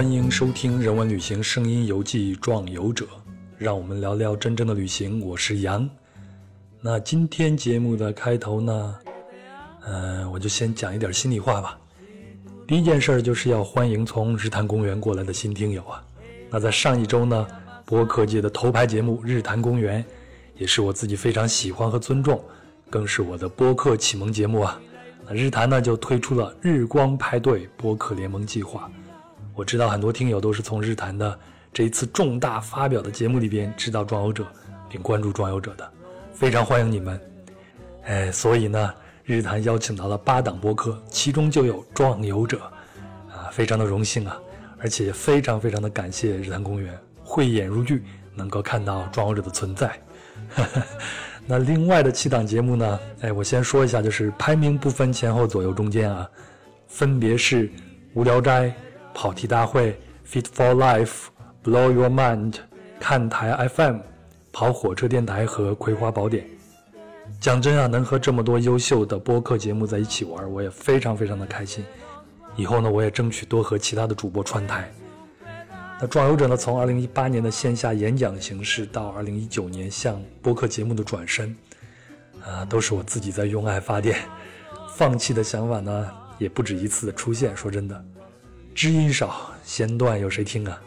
欢迎收听《人文旅行声音游记·壮游者》，让我们聊聊真正的旅行。我是杨。那今天节目的开头呢，嗯，我就先讲一点心里话吧。第一件事就是要欢迎从日坛公园过来的新听友啊。那在上一周呢，播客界的头牌节目《日坛公园》，也是我自己非常喜欢和尊重，更是我的播客启蒙节目啊。那日坛呢就推出了“日光派对”播客联盟计划。我知道很多听友都是从日坛的这一次重大发表的节目里边知道壮游者，并关注壮游者的，非常欢迎你们。哎，所以呢，日坛邀请到了八档播客，其中就有壮游者，啊，非常的荣幸啊，而且非常非常的感谢日坛公园慧眼如炬，能够看到壮游者的存在。那另外的七档节目呢？哎，我先说一下，就是排名不分前后左右中间啊，分别是无聊斋。跑题大会、Fit for Life、Blow Your Mind、看台 FM、跑火车电台和葵花宝典。讲真啊，能和这么多优秀的播客节目在一起玩，我也非常非常的开心。以后呢，我也争取多和其他的主播串台。那壮游者呢，从2018年的线下演讲形式到2019年向播客节目的转身，啊，都是我自己在用爱发电。放弃的想法呢，也不止一次的出现。说真的。知音少，弦断，有谁听啊？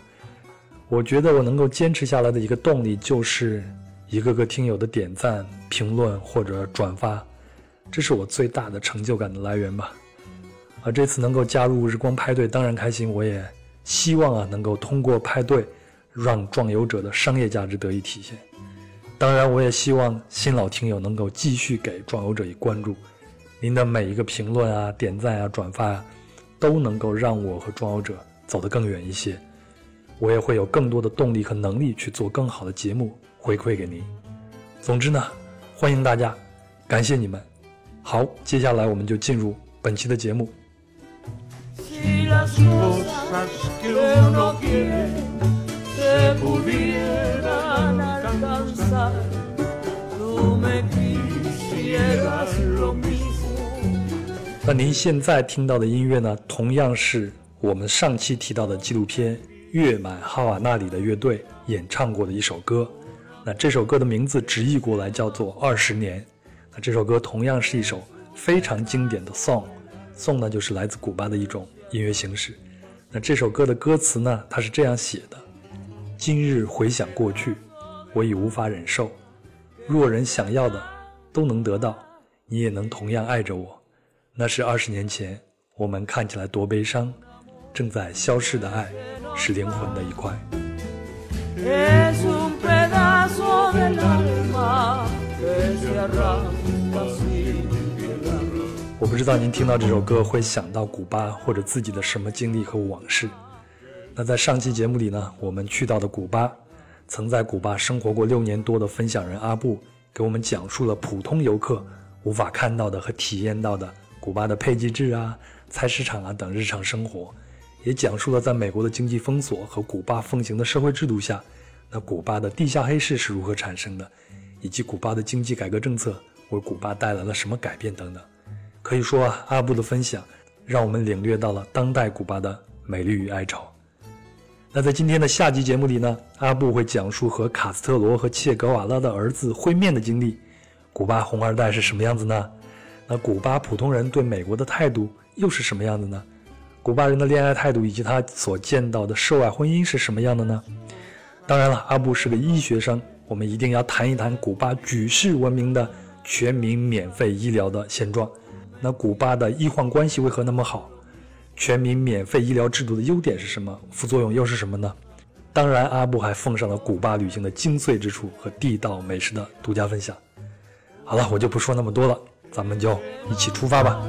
我觉得我能够坚持下来的一个动力，就是一个个听友的点赞、评论或者转发，这是我最大的成就感的来源吧。啊这次能够加入日光派对，当然开心。我也希望啊，能够通过派对，让壮游者的商业价值得以体现。当然，我也希望新老听友能够继续给壮游者以关注。您的每一个评论啊、点赞啊、转发啊。都能够让我和壮游者走得更远一些，我也会有更多的动力和能力去做更好的节目回馈给您。总之呢，欢迎大家，感谢你们。好，接下来我们就进入本期的节目。那您现在听到的音乐呢，同样是我们上期提到的纪录片《月满哈瓦那》里的乐队演唱过的一首歌。那这首歌的名字直译过来叫做《二十年》。那这首歌同样是一首非常经典的 song，song 呢就是来自古巴的一种音乐形式。那这首歌的歌词呢，它是这样写的：今日回想过去，我已无法忍受。若人想要的都能得到，你也能同样爱着我。那是二十年前，我们看起来多悲伤，正在消逝的爱，是灵魂的一块。我不知道您听到这首歌会想到古巴或者自己的什么经历和往事。那在上期节目里呢，我们去到的古巴，曾在古巴生活过六年多的分享人阿布，给我们讲述了普通游客无法看到的和体验到的。古巴的配给制啊、菜市场啊等日常生活，也讲述了在美国的经济封锁和古巴奉行的社会制度下，那古巴的地下黑市是如何产生的，以及古巴的经济改革政策为古巴带来了什么改变等等。可以说啊，阿布的分享让我们领略到了当代古巴的美丽与哀愁。那在今天的下集节目里呢，阿布会讲述和卡斯特罗和切格瓦拉的儿子会面的经历。古巴红二代是什么样子呢？那古巴普通人对美国的态度又是什么样的呢？古巴人的恋爱态度以及他所见到的涉外婚姻是什么样的呢？当然了，阿布是个医学生，我们一定要谈一谈古巴举世闻名的全民免费医疗的现状。那古巴的医患关系为何那么好？全民免费医疗制度的优点是什么？副作用又是什么呢？当然，阿布还奉上了古巴旅行的精髓之处和地道美食的独家分享。好了，我就不说那么多了。咱们就一起出发吧。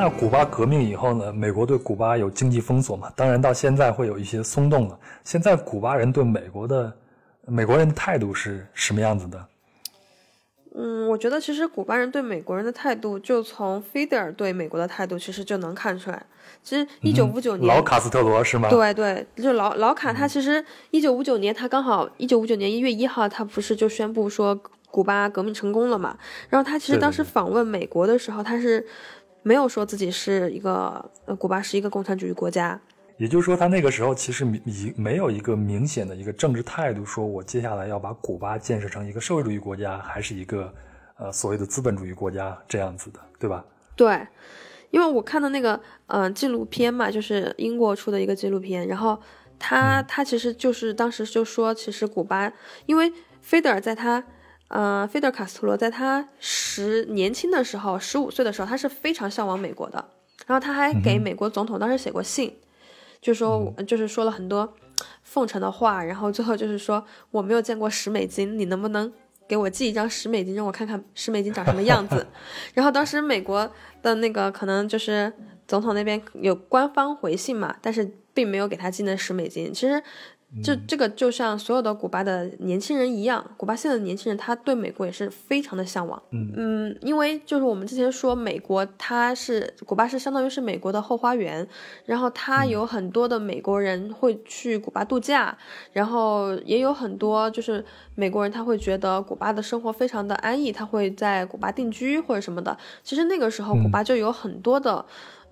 那古巴革命以后呢？美国对古巴有经济封锁嘛？当然到现在会有一些松动了。现在古巴人对美国的美国人的态度是什么样子的？嗯，我觉得其实古巴人对美国人的态度，就从菲德尔对美国的态度，其实就能看出来。其实一九五九年，老卡斯特罗是吗？对对，就老老卡，他其实一九五九年，他刚好一九五九年一月一号，他不是就宣布说古巴革命成功了嘛？然后他其实当时访问美国的时候，他是没有说自己是一个呃，古巴是一个共产主义国家。也就是说，他那个时候其实已没有一个明显的一个政治态度，说我接下来要把古巴建设成一个社会主义国家，还是一个呃所谓的资本主义国家这样子的，对吧？对，因为我看的那个嗯纪录片嘛，就是英国出的一个纪录片，然后他他其实就是当时就说，其实古巴，因为菲德尔在他呃菲德尔卡斯特罗在他十年轻的时候，十五岁的时候，他是非常向往美国的，然后他还给美国总统当时写过信。就说就是说了很多奉承的话，然后最后就是说我没有见过十美金，你能不能给我寄一张十美金，让我看看十美金长什么样子？然后当时美国的那个可能就是总统那边有官方回信嘛，但是并没有给他寄那十美金。其实。就这个就像所有的古巴的年轻人一样，古巴现在的年轻人他对美国也是非常的向往。嗯嗯，因为就是我们之前说美国，它是古巴是相当于是美国的后花园，然后它有很多的美国人会去古巴度假，然后也有很多就是美国人他会觉得古巴的生活非常的安逸，他会在古巴定居或者什么的。其实那个时候古巴就有很多的，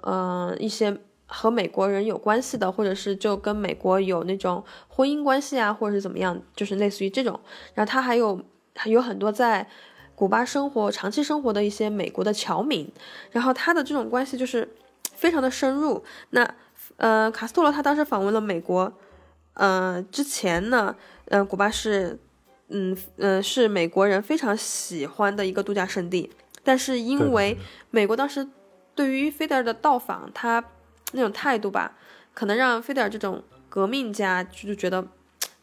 嗯一些。和美国人有关系的，或者是就跟美国有那种婚姻关系啊，或者是怎么样，就是类似于这种。然后他还有还有很多在古巴生活、长期生活的一些美国的侨民，然后他的这种关系就是非常的深入。那呃，卡斯特罗他当时访问了美国，呃，之前呢，呃，古巴是嗯嗯是美国人非常喜欢的一个度假胜地，但是因为美国当时对于菲德尔的到访，他那种态度吧，可能让菲德尔这种革命家就觉得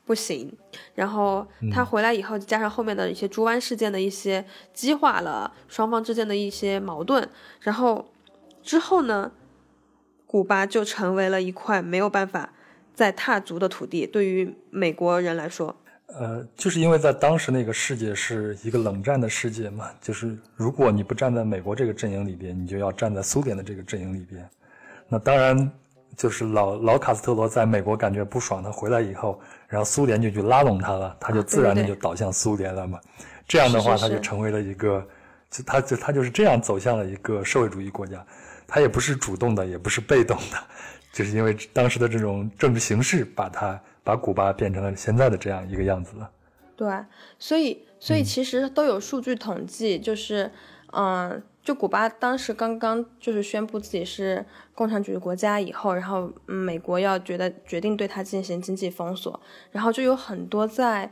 不行。然后他回来以后，加上后面的一些猪湾事件的一些激化了双方之间的一些矛盾。然后之后呢，古巴就成为了一块没有办法再踏足的土地。对于美国人来说，呃，就是因为在当时那个世界是一个冷战的世界嘛，就是如果你不站在美国这个阵营里边，你就要站在苏联的这个阵营里边。那当然，就是老老卡斯特罗在美国感觉不爽，他回来以后，然后苏联就去拉拢他了，他就自然的就倒向苏联了嘛。这样的话，他就成为了一个，就他就他就是这样走向了一个社会主义国家。他也不是主动的，也不是被动的，就是因为当时的这种政治形势，把他把古巴变成了现在的这样一个样子了。对，所以所以其实都有数据统计，就是嗯。就古巴当时刚刚就是宣布自己是共产主义国家以后，然后美国要觉得决定对它进行经济封锁，然后就有很多在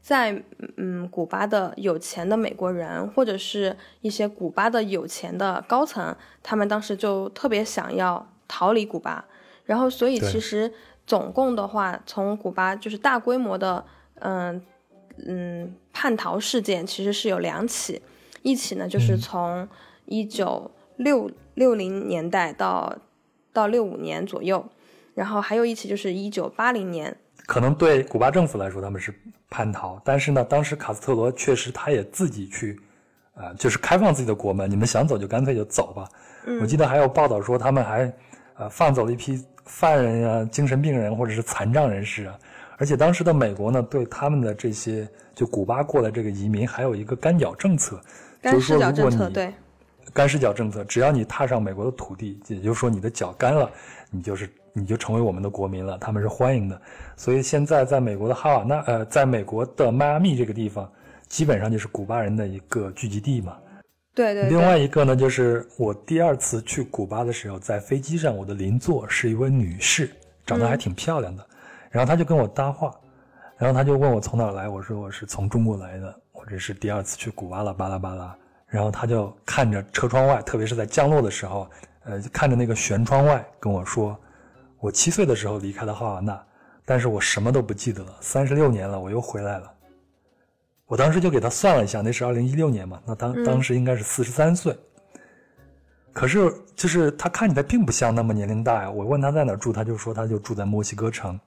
在嗯古巴的有钱的美国人，或者是一些古巴的有钱的高层，他们当时就特别想要逃离古巴，然后所以其实总共的话，从古巴就是大规模的嗯嗯叛逃事件其实是有两起。一起呢，就是从一九六六零年代到到六五年左右，然后还有一起就是一九八零年。可能对古巴政府来说他们是叛逃，但是呢，当时卡斯特罗确实他也自己去，呃，就是开放自己的国门，你们想走就干脆就走吧。我记得还有报道说他们还，呃，放走了一批犯人啊、精神病人或者是残障人士啊。而且当时的美国呢，对他们的这些就古巴过来这个移民还有一个干脚政策。干湿脚政策对，干湿脚政策，只要你踏上美国的土地，也就是说你的脚干了，你就是你就成为我们的国民了，他们是欢迎的。所以现在在美国的哈瓦那，呃，在美国的迈阿密这个地方，基本上就是古巴人的一个聚集地嘛。对对。另外一个呢，就是我第二次去古巴的时候，在飞机上，我的邻座是一位女士，长得还挺漂亮的，然后她就跟我搭话，然后她就问我从哪来，我说我是从中国来的。我这是第二次去古巴了，巴拉巴拉。然后他就看着车窗外，特别是在降落的时候，呃，看着那个舷窗外，跟我说：“我七岁的时候离开了哈瓦那，但是我什么都不记得了。三十六年了，我又回来了。”我当时就给他算了一下，那是二零一六年嘛，那当当时应该是四十三岁。可是就是他看起来并不像那么年龄大呀。我问他在哪住，他就说他就住在墨西哥城。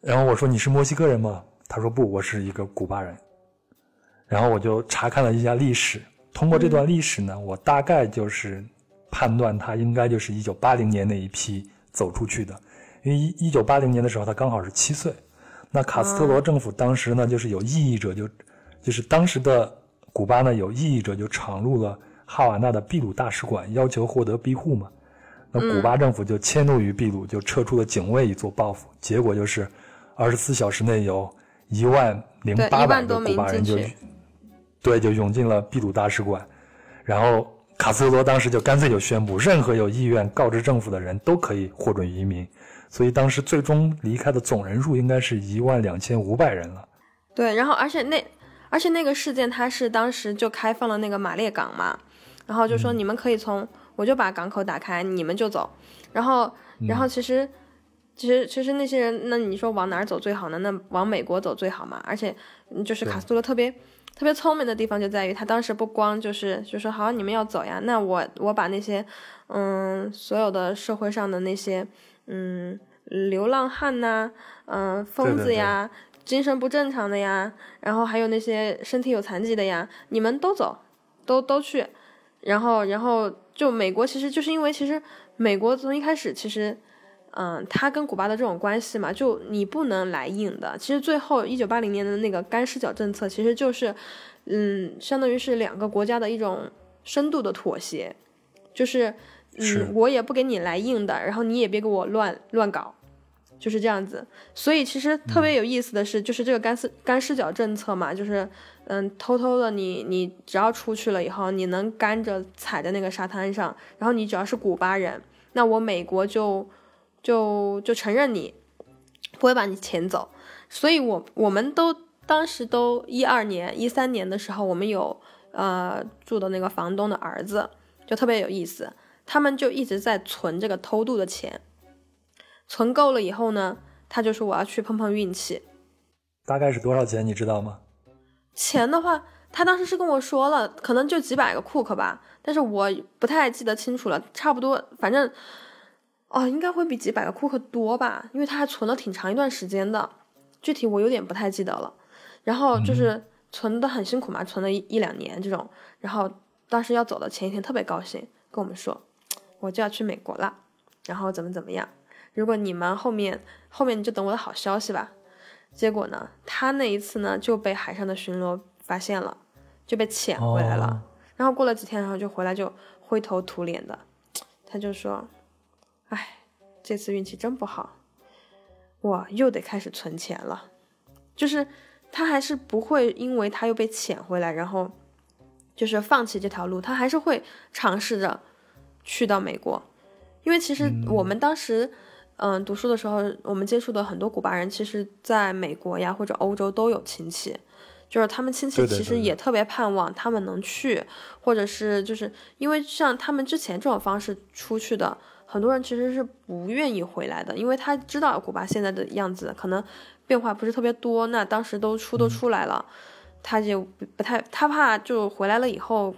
然后我说：“你是墨西哥人吗？”他说：“不，我是一个古巴人。”然后我就查看了一下历史，通过这段历史呢，我大概就是判断他应该就是一九八零年那一批走出去的，因为一一九八零年的时候他刚好是七岁。那卡斯特罗政府当时呢，就是有异议者就，就是当时的古巴呢有异议者就闯入了哈瓦那的秘鲁大使馆，要求获得庇护嘛。那古巴政府就迁怒于秘鲁，就撤出了警卫以作报复。结果就是二十四小时内有一万零八百个古巴人就，对，就涌进了秘鲁大使馆。然后卡斯特罗当时就干脆就宣布，任何有意愿告知政府的人都可以获准移民。所以当时最终离开的总人数应该是一万两千五百人了。对，然后而且那而且那个事件，它是当时就开放了那个马列港嘛，然后就说你们可以从，我就把港口打开，你们就走。然后然后其实其实其实那些人，那你说往哪儿走最好呢？那往美国走最好嘛。而且就是卡斯特罗特别特别聪明的地方就在于，他当时不光就是就说好你们要走呀，那我我把那些嗯所有的社会上的那些。嗯，流浪汉呐，嗯，疯子呀，精神不正常的呀，然后还有那些身体有残疾的呀，你们都走，都都去，然后，然后就美国其实就是因为其实美国从一开始其实，嗯，他跟古巴的这种关系嘛，就你不能来硬的。其实最后一九八零年的那个干湿角政策，其实就是，嗯，相当于是两个国家的一种深度的妥协，就是。嗯，我也不给你来硬的，然后你也别给我乱乱搞，就是这样子。所以其实特别有意思的是，就是这个干湿干湿角政策嘛，就是嗯，偷偷的你你只要出去了以后，你能干着踩在那个沙滩上，然后你只要是古巴人，那我美国就就就承认你，不会把你遣走。所以我我们都当时都一二年一三年的时候，我们有呃住的那个房东的儿子，就特别有意思。他们就一直在存这个偷渡的钱，存够了以后呢，他就说我要去碰碰运气。大概是多少钱，你知道吗？钱的话，他当时是跟我说了，可能就几百个库克吧，但是我不太记得清楚了，差不多，反正哦，应该会比几百个库克多吧，因为他还存了挺长一段时间的，具体我有点不太记得了。然后就是存的很辛苦嘛，存了一一两年这种，然后当时要走的前一天特别高兴，跟我们说。我就要去美国了，然后怎么怎么样？如果你们后面后面你就等我的好消息吧。结果呢，他那一次呢就被海上的巡逻发现了，就被遣回来了。然后过了几天，然后就回来就灰头土脸的，他就说：“哎，这次运气真不好，我又得开始存钱了。”就是他还是不会因为他又被遣回来，然后就是放弃这条路，他还是会尝试着。去到美国，因为其实我们当时，嗯，读书的时候，我们接触的很多古巴人，其实在美国呀或者欧洲都有亲戚，就是他们亲戚其实也特别盼望他们能去，或者是就是因为像他们之前这种方式出去的，很多人其实是不愿意回来的，因为他知道古巴现在的样子可能变化不是特别多，那当时都出都出来了，他就不太他怕就回来了以后，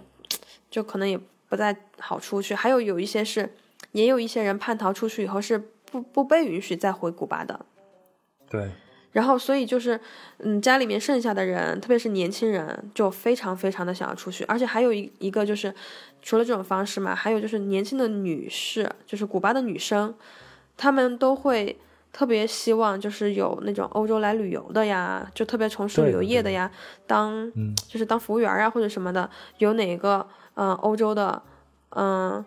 就可能也。不再好出去，还有有一些是，也有一些人叛逃出去以后是不不被允许再回古巴的。对。然后，所以就是，嗯，家里面剩下的人，特别是年轻人，就非常非常的想要出去。而且还有一一个就是，除了这种方式嘛，还有就是年轻的女士，就是古巴的女生，她们都会特别希望就是有那种欧洲来旅游的呀，就特别从事旅游业的呀，当就是当服务员啊或者什么的，有哪个。嗯，欧洲的，嗯，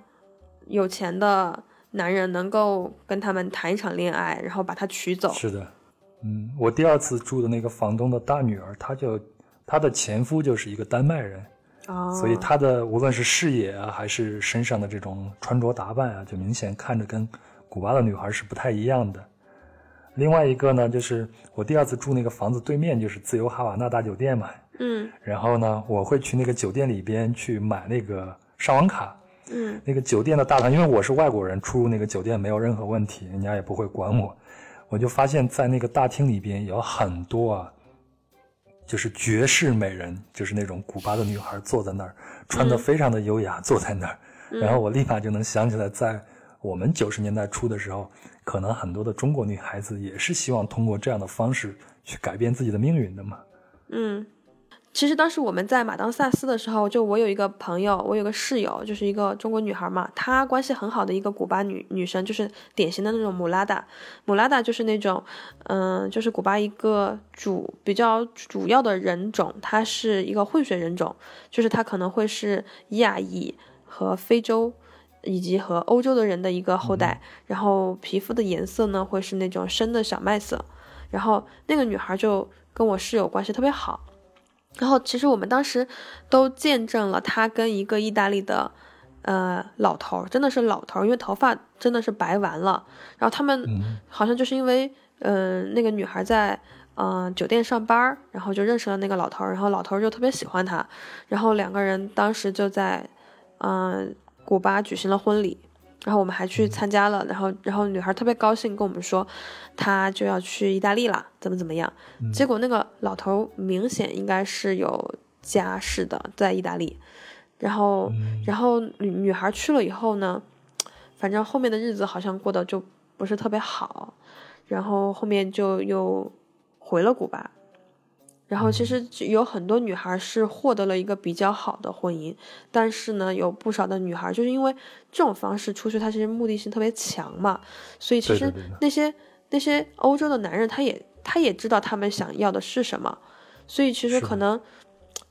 有钱的男人能够跟他们谈一场恋爱，然后把她娶走。是的，嗯，我第二次住的那个房东的大女儿，她就她的前夫就是一个丹麦人，哦，所以她的无论是视野啊，还是身上的这种穿着打扮啊，就明显看着跟古巴的女孩是不太一样的。另外一个呢，就是我第二次住那个房子对面就是自由哈瓦那大酒店嘛。嗯，然后呢，我会去那个酒店里边去买那个上网卡。嗯，那个酒店的大堂，因为我是外国人，出入那个酒店没有任何问题，人家也不会管我。我就发现，在那个大厅里边有很多啊，就是绝世美人，就是那种古巴的女孩坐在那儿，穿的非常的优雅，坐在那儿。然后我立马就能想起来，在我们九十年代初的时候，可能很多的中国女孩子也是希望通过这样的方式去改变自己的命运的嘛。嗯。其实当时我们在马当萨斯的时候，就我有一个朋友，我有个室友，就是一个中国女孩嘛，她关系很好的一个古巴女女生，就是典型的那种姆拉达。姆拉达就是那种，嗯，就是古巴一个主比较主要的人种，她是一个混血人种，就是她可能会是亚裔和非洲以及和欧洲的人的一个后代，然后皮肤的颜色呢会是那种深的小麦色，然后那个女孩就跟我室友关系特别好。然后其实我们当时都见证了他跟一个意大利的呃老头，真的是老头，因为头发真的是白完了。然后他们好像就是因为嗯那个女孩在嗯酒店上班，然后就认识了那个老头，然后老头就特别喜欢她，然后两个人当时就在嗯古巴举行了婚礼。然后我们还去参加了，然后然后女孩特别高兴跟我们说，她就要去意大利了，怎么怎么样？结果那个老头明显应该是有家室的，在意大利。然后然后女女孩去了以后呢，反正后面的日子好像过得就不是特别好，然后后面就又回了古巴。然后其实有很多女孩是获得了一个比较好的婚姻，但是呢，有不少的女孩就是因为这种方式出去，她其实目的性特别强嘛，所以其实那些那些欧洲的男人，他也他也知道他们想要的是什么，所以其实可能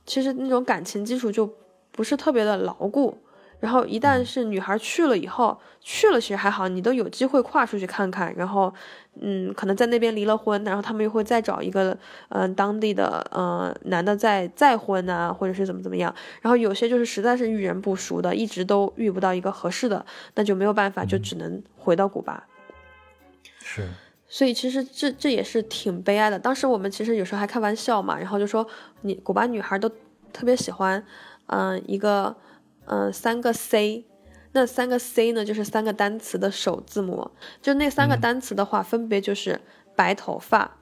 其实那种感情基础就不是特别的牢固。然后一旦是女孩去了以后，去了其实还好，你都有机会跨出去看看。然后，嗯，可能在那边离了婚，然后他们又会再找一个，嗯，当地的，呃，男的再再婚啊，或者是怎么怎么样。然后有些就是实在是遇人不熟的，一直都遇不到一个合适的，那就没有办法，就只能回到古巴。是。所以其实这这也是挺悲哀的。当时我们其实有时候还开玩笑嘛，然后就说你古巴女孩都特别喜欢，嗯，一个。嗯，三个 C，那三个 C 呢，就是三个单词的首字母。就那三个单词的话，分别就是白头发，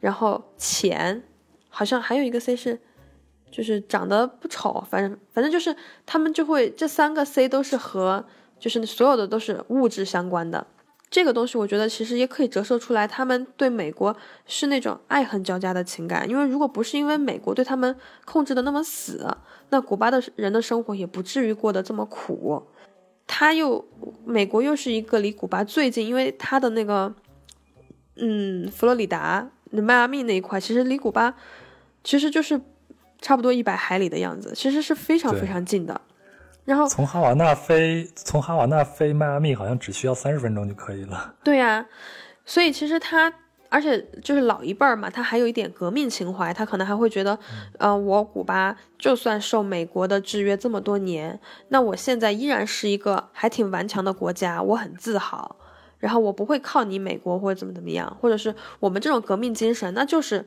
然后钱，好像还有一个 C 是，就是长得不丑，反正反正就是他们就会这三个 C 都是和就是所有的都是物质相关的。这个东西我觉得其实也可以折射出来，他们对美国是那种爱恨交加的情感。因为如果不是因为美国对他们控制的那么死，那古巴的人的生活也不至于过得这么苦。他又美国又是一个离古巴最近，因为他的那个，嗯，佛罗里达、迈阿密那一块，其实离古巴其实就是差不多一百海里的样子，其实是非常非常近的。然后从哈瓦那飞，从哈瓦那飞迈阿密好像只需要三十分钟就可以了。对呀，所以其实他，而且就是老一辈儿嘛，他还有一点革命情怀，他可能还会觉得，呃，我古巴就算受美国的制约这么多年，那我现在依然是一个还挺顽强的国家，我很自豪。然后我不会靠你美国或者怎么怎么样，或者是我们这种革命精神，那就是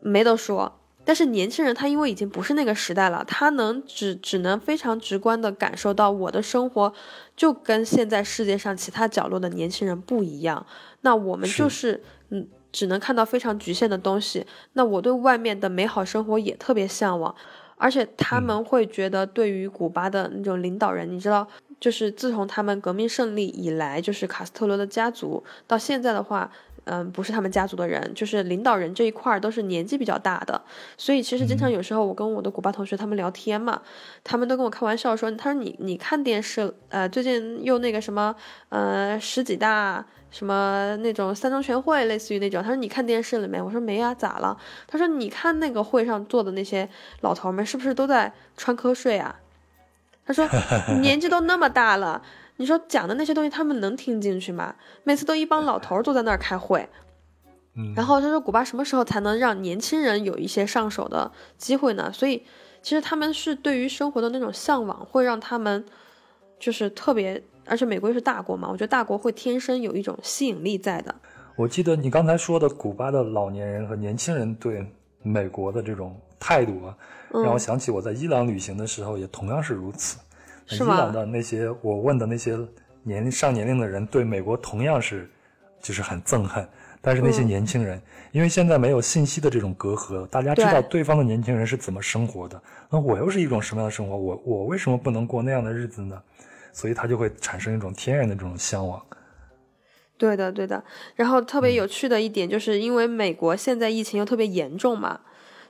没得说。但是年轻人他因为已经不是那个时代了，他能只只能非常直观的感受到我的生活就跟现在世界上其他角落的年轻人不一样。那我们就是嗯，只能看到非常局限的东西。那我对外面的美好生活也特别向往，而且他们会觉得对于古巴的那种领导人，你知道，就是自从他们革命胜利以来，就是卡斯特罗的家族到现在的话。嗯，不是他们家族的人，就是领导人这一块儿都是年纪比较大的，所以其实经常有时候我跟我的古巴同学他们聊天嘛，他们都跟我开玩笑说，他说你你看电视，呃，最近又那个什么，呃，十几大什么那种三中全会，类似于那种，他说你看电视了没？我说没啊，咋了？他说你看那个会上坐的那些老头们，是不是都在穿瞌睡啊？他说 年纪都那么大了。你说讲的那些东西，他们能听进去吗？每次都一帮老头坐在那儿开会，嗯，然后他说古巴什么时候才能让年轻人有一些上手的机会呢？所以其实他们是对于生活的那种向往，会让他们就是特别，而且美国又是大国嘛，我觉得大国会天生有一种吸引力在的。我记得你刚才说的古巴的老年人和年轻人对美国的这种态度啊，让我想起我在伊朗旅行的时候也同样是如此。伊朗的那些我问的那些年龄上年龄的人，对美国同样是就是很憎恨。但是那些年轻人，因为现在没有信息的这种隔阂，大家知道对方的年轻人是怎么生活的，那我又是一种什么样的生活？我我为什么不能过那样的日子呢？所以他就会产生一种天然的这种向往。对的，对的。然后特别有趣的一点，就是因为美国现在疫情又特别严重嘛，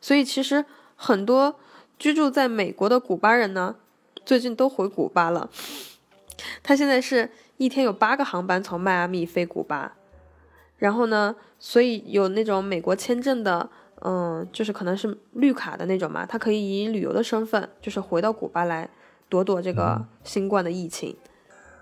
所以其实。很多居住在美国的古巴人呢，最近都回古巴了。他现在是一天有八个航班从迈阿密飞古巴，然后呢，所以有那种美国签证的，嗯，就是可能是绿卡的那种嘛，他可以以旅游的身份，就是回到古巴来躲躲这个新冠的疫情。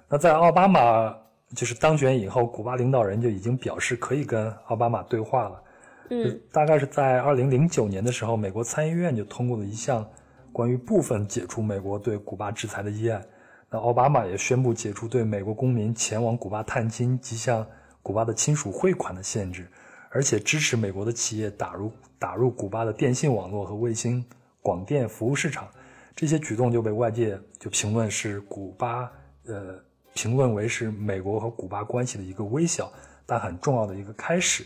那在奥巴马就是当选以后，古巴领导人就已经表示可以跟奥巴马对话了。嗯，大概是在二零零九年的时候，美国参议院就通过了一项关于部分解除美国对古巴制裁的议案。那奥巴马也宣布解除对美国公民前往古巴探亲及向古巴的亲属汇款的限制，而且支持美国的企业打入打入古巴的电信网络和卫星广电服务市场。这些举动就被外界就评论是古巴呃评论为是美国和古巴关系的一个微小但很重要的一个开始。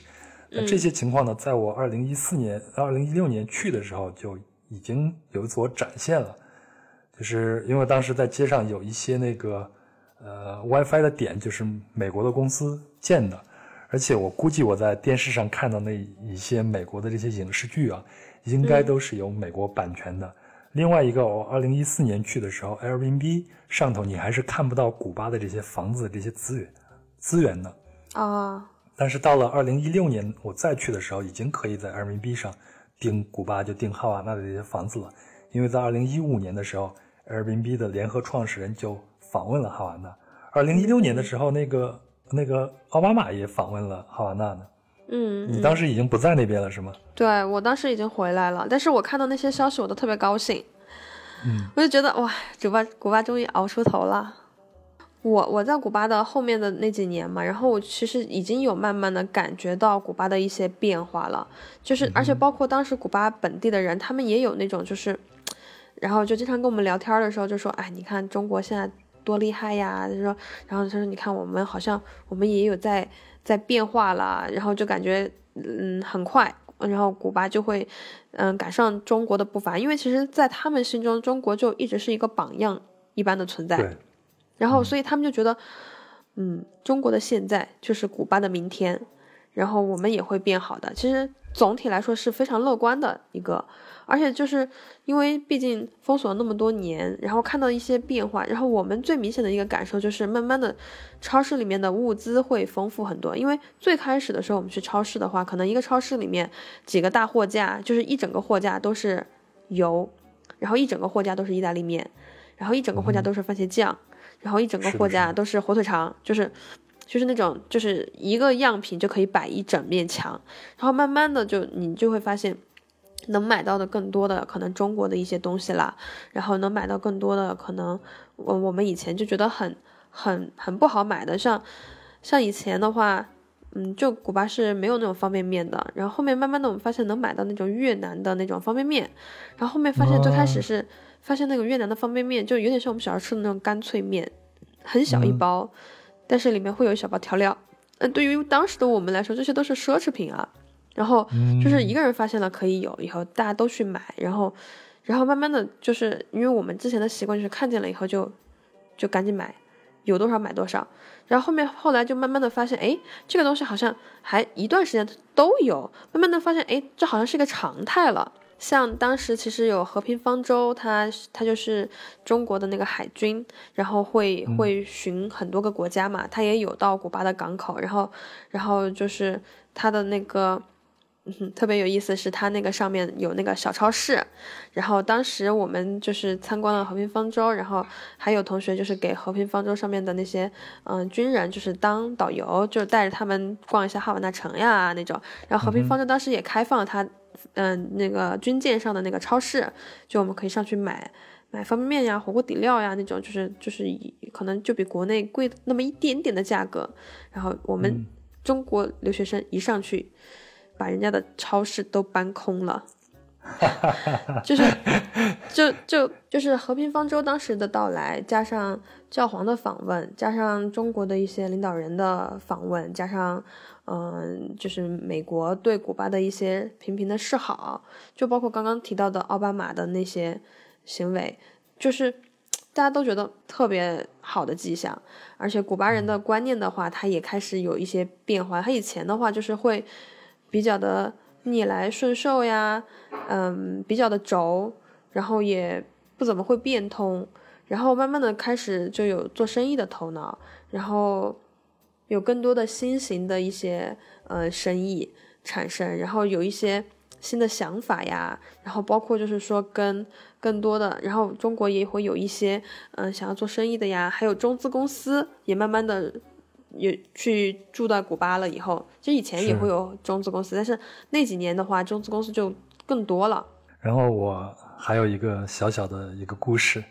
那这些情况呢，在我二零一四年、二零一六年去的时候就已经有所展现了。就是因为当时在街上有一些那个呃 WiFi 的点，就是美国的公司建的，而且我估计我在电视上看到那一些美国的这些影视剧啊，应该都是有美国版权的。另外一个，我二零一四年去的时候，Airbnb 上头你还是看不到古巴的这些房子这些资源资源的啊。但是到了二零一六年我再去的时候，已经可以在 Airbnb 上订古巴就订哈瓦那的这些房子了，因为在二零一五年的时候。Airbnb 的联合创始人就访问了哈瓦那。二零一六年的时候，那个那个奥巴马也访问了哈瓦那呢。嗯，你当时已经不在那边了，是吗？对，我当时已经回来了，但是我看到那些消息，我都特别高兴。嗯，我就觉得哇，古巴古巴终于熬出头了。我我在古巴的后面的那几年嘛，然后我其实已经有慢慢的感觉到古巴的一些变化了，就是而且包括当时古巴本地的人，他们也有那种就是。然后就经常跟我们聊天的时候就说，哎，你看中国现在多厉害呀！就说，然后他说，你看我们好像我们也有在在变化了，然后就感觉嗯很快，然后古巴就会嗯赶上中国的步伐，因为其实，在他们心中，中国就一直是一个榜样一般的存在。然后所以他们就觉得，嗯，中国的现在就是古巴的明天，然后我们也会变好的。其实总体来说是非常乐观的一个。而且就是因为毕竟封锁了那么多年，然后看到一些变化，然后我们最明显的一个感受就是，慢慢的，超市里面的物资会丰富很多。因为最开始的时候我们去超市的话，可能一个超市里面几个大货架，就是一整个货架都是油，然后一整个货架都是意大利面，然后一整个货架都是番茄酱，然后一整个货架都是火腿肠，就是就是那种就是一个样品就可以摆一整面墙，然后慢慢的就你就会发现。能买到的更多的可能中国的一些东西啦，然后能买到更多的可能我我们以前就觉得很很很不好买的，像像以前的话，嗯，就古巴是没有那种方便面的，然后后面慢慢的我们发现能买到那种越南的那种方便面，然后后面发现最开始是发现那个越南的方便面就有点像我们小时候吃的那种干脆面，很小一包，但是里面会有一小包调料，嗯，对于当时的我们来说，这些都是奢侈品啊。然后就是一个人发现了可以有，以后大家都去买，然后，然后慢慢的就是因为我们之前的习惯就是看见了以后就，就赶紧买，有多少买多少，然后后面后来就慢慢的发现，哎，这个东西好像还一段时间都有，慢慢的发现，哎，这好像是一个常态了。像当时其实有和平方舟，它它就是中国的那个海军，然后会会巡很多个国家嘛，它也有到古巴的港口，然后然后就是它的那个。嗯，特别有意思是它那个上面有那个小超市，然后当时我们就是参观了和平方舟，然后还有同学就是给和平方舟上面的那些嗯军人就是当导游，就带着他们逛一下哈瓦那城呀那种。然后和平方舟当时也开放了它嗯那个军舰上的那个超市，就我们可以上去买买方便面呀、火锅底料呀那种，就是就是以可能就比国内贵那么一点点的价格。然后我们中国留学生一上去。把人家的超市都搬空了，就是，就就就是和平方舟当时的到来，加上教皇的访问，加上中国的一些领导人的访问，加上嗯，就是美国对古巴的一些频频的示好，就包括刚刚提到的奥巴马的那些行为，就是大家都觉得特别好的迹象。而且古巴人的观念的话，他也开始有一些变化。他以前的话就是会。比较的逆来顺受呀，嗯，比较的轴，然后也不怎么会变通，然后慢慢的开始就有做生意的头脑，然后有更多的新型的一些呃生意产生，然后有一些新的想法呀，然后包括就是说跟更多的，然后中国也会有一些嗯想要做生意的呀，还有中资公司也慢慢的。也去住到古巴了以后，其实以前也会有中资公司，但是那几年的话，中资公司就更多了。然后我还有一个小小的一个故事，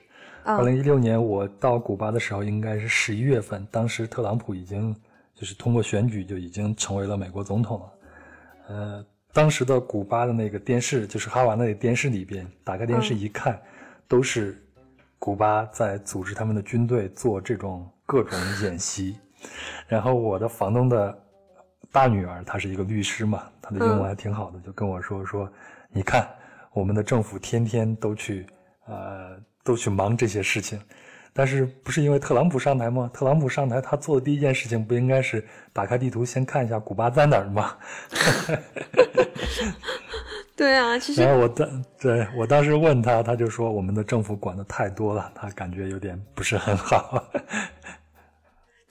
二零一六年我到古巴的时候，应该是十一月份，当时特朗普已经就是通过选举就已经成为了美国总统了。呃，当时的古巴的那个电视，就是哈瓦那的电视里边，打开电视一看，都是古巴在组织他们的军队做这种各种演习。然后我的房东的大女儿，她是一个律师嘛，她的英文还挺好的，就跟我说说，你看我们的政府天天都去，呃，都去忙这些事情，但是不是因为特朗普上台吗？特朗普上台，他做的第一件事情不应该是打开地图先看一下古巴在哪儿吗？对啊，其实。然后我当对我当时问他，他就说我们的政府管的太多了，他感觉有点不是很好。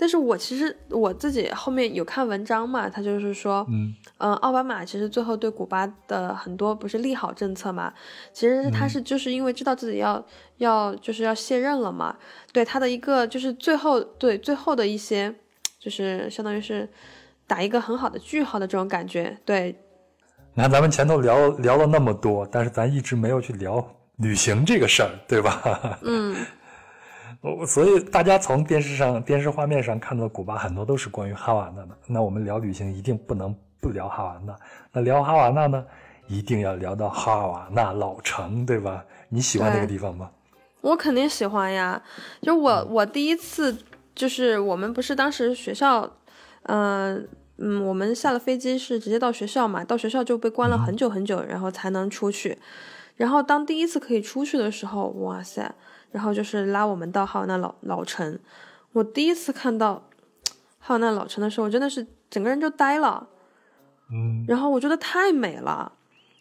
但是我其实我自己后面有看文章嘛，他就是说，嗯，呃，奥巴马其实最后对古巴的很多不是利好政策嘛，其实是他是就是因为知道自己要要就是要卸任了嘛，对他的一个就是最后对最后的一些就是相当于是打一个很好的句号的这种感觉，对。你看咱们前头聊聊了那么多，但是咱一直没有去聊旅行这个事儿，对吧？嗯。所以大家从电视上、电视画面上看到的古巴很多都是关于哈瓦那的。那我们聊旅行一定不能不聊哈瓦那。那聊哈瓦那呢，一定要聊到哈瓦那老城，对吧？你喜欢那个地方吗？我肯定喜欢呀。就我我第一次就是我们不是当时学校，嗯嗯，我们下了飞机是直接到学校嘛，到学校就被关了很久很久，然后才能出去。然后当第一次可以出去的时候，哇塞！然后就是拉我们到哈瓦那老老城，我第一次看到哈瓦那老城的时候，我真的是整个人就呆了，嗯，然后我觉得太美了，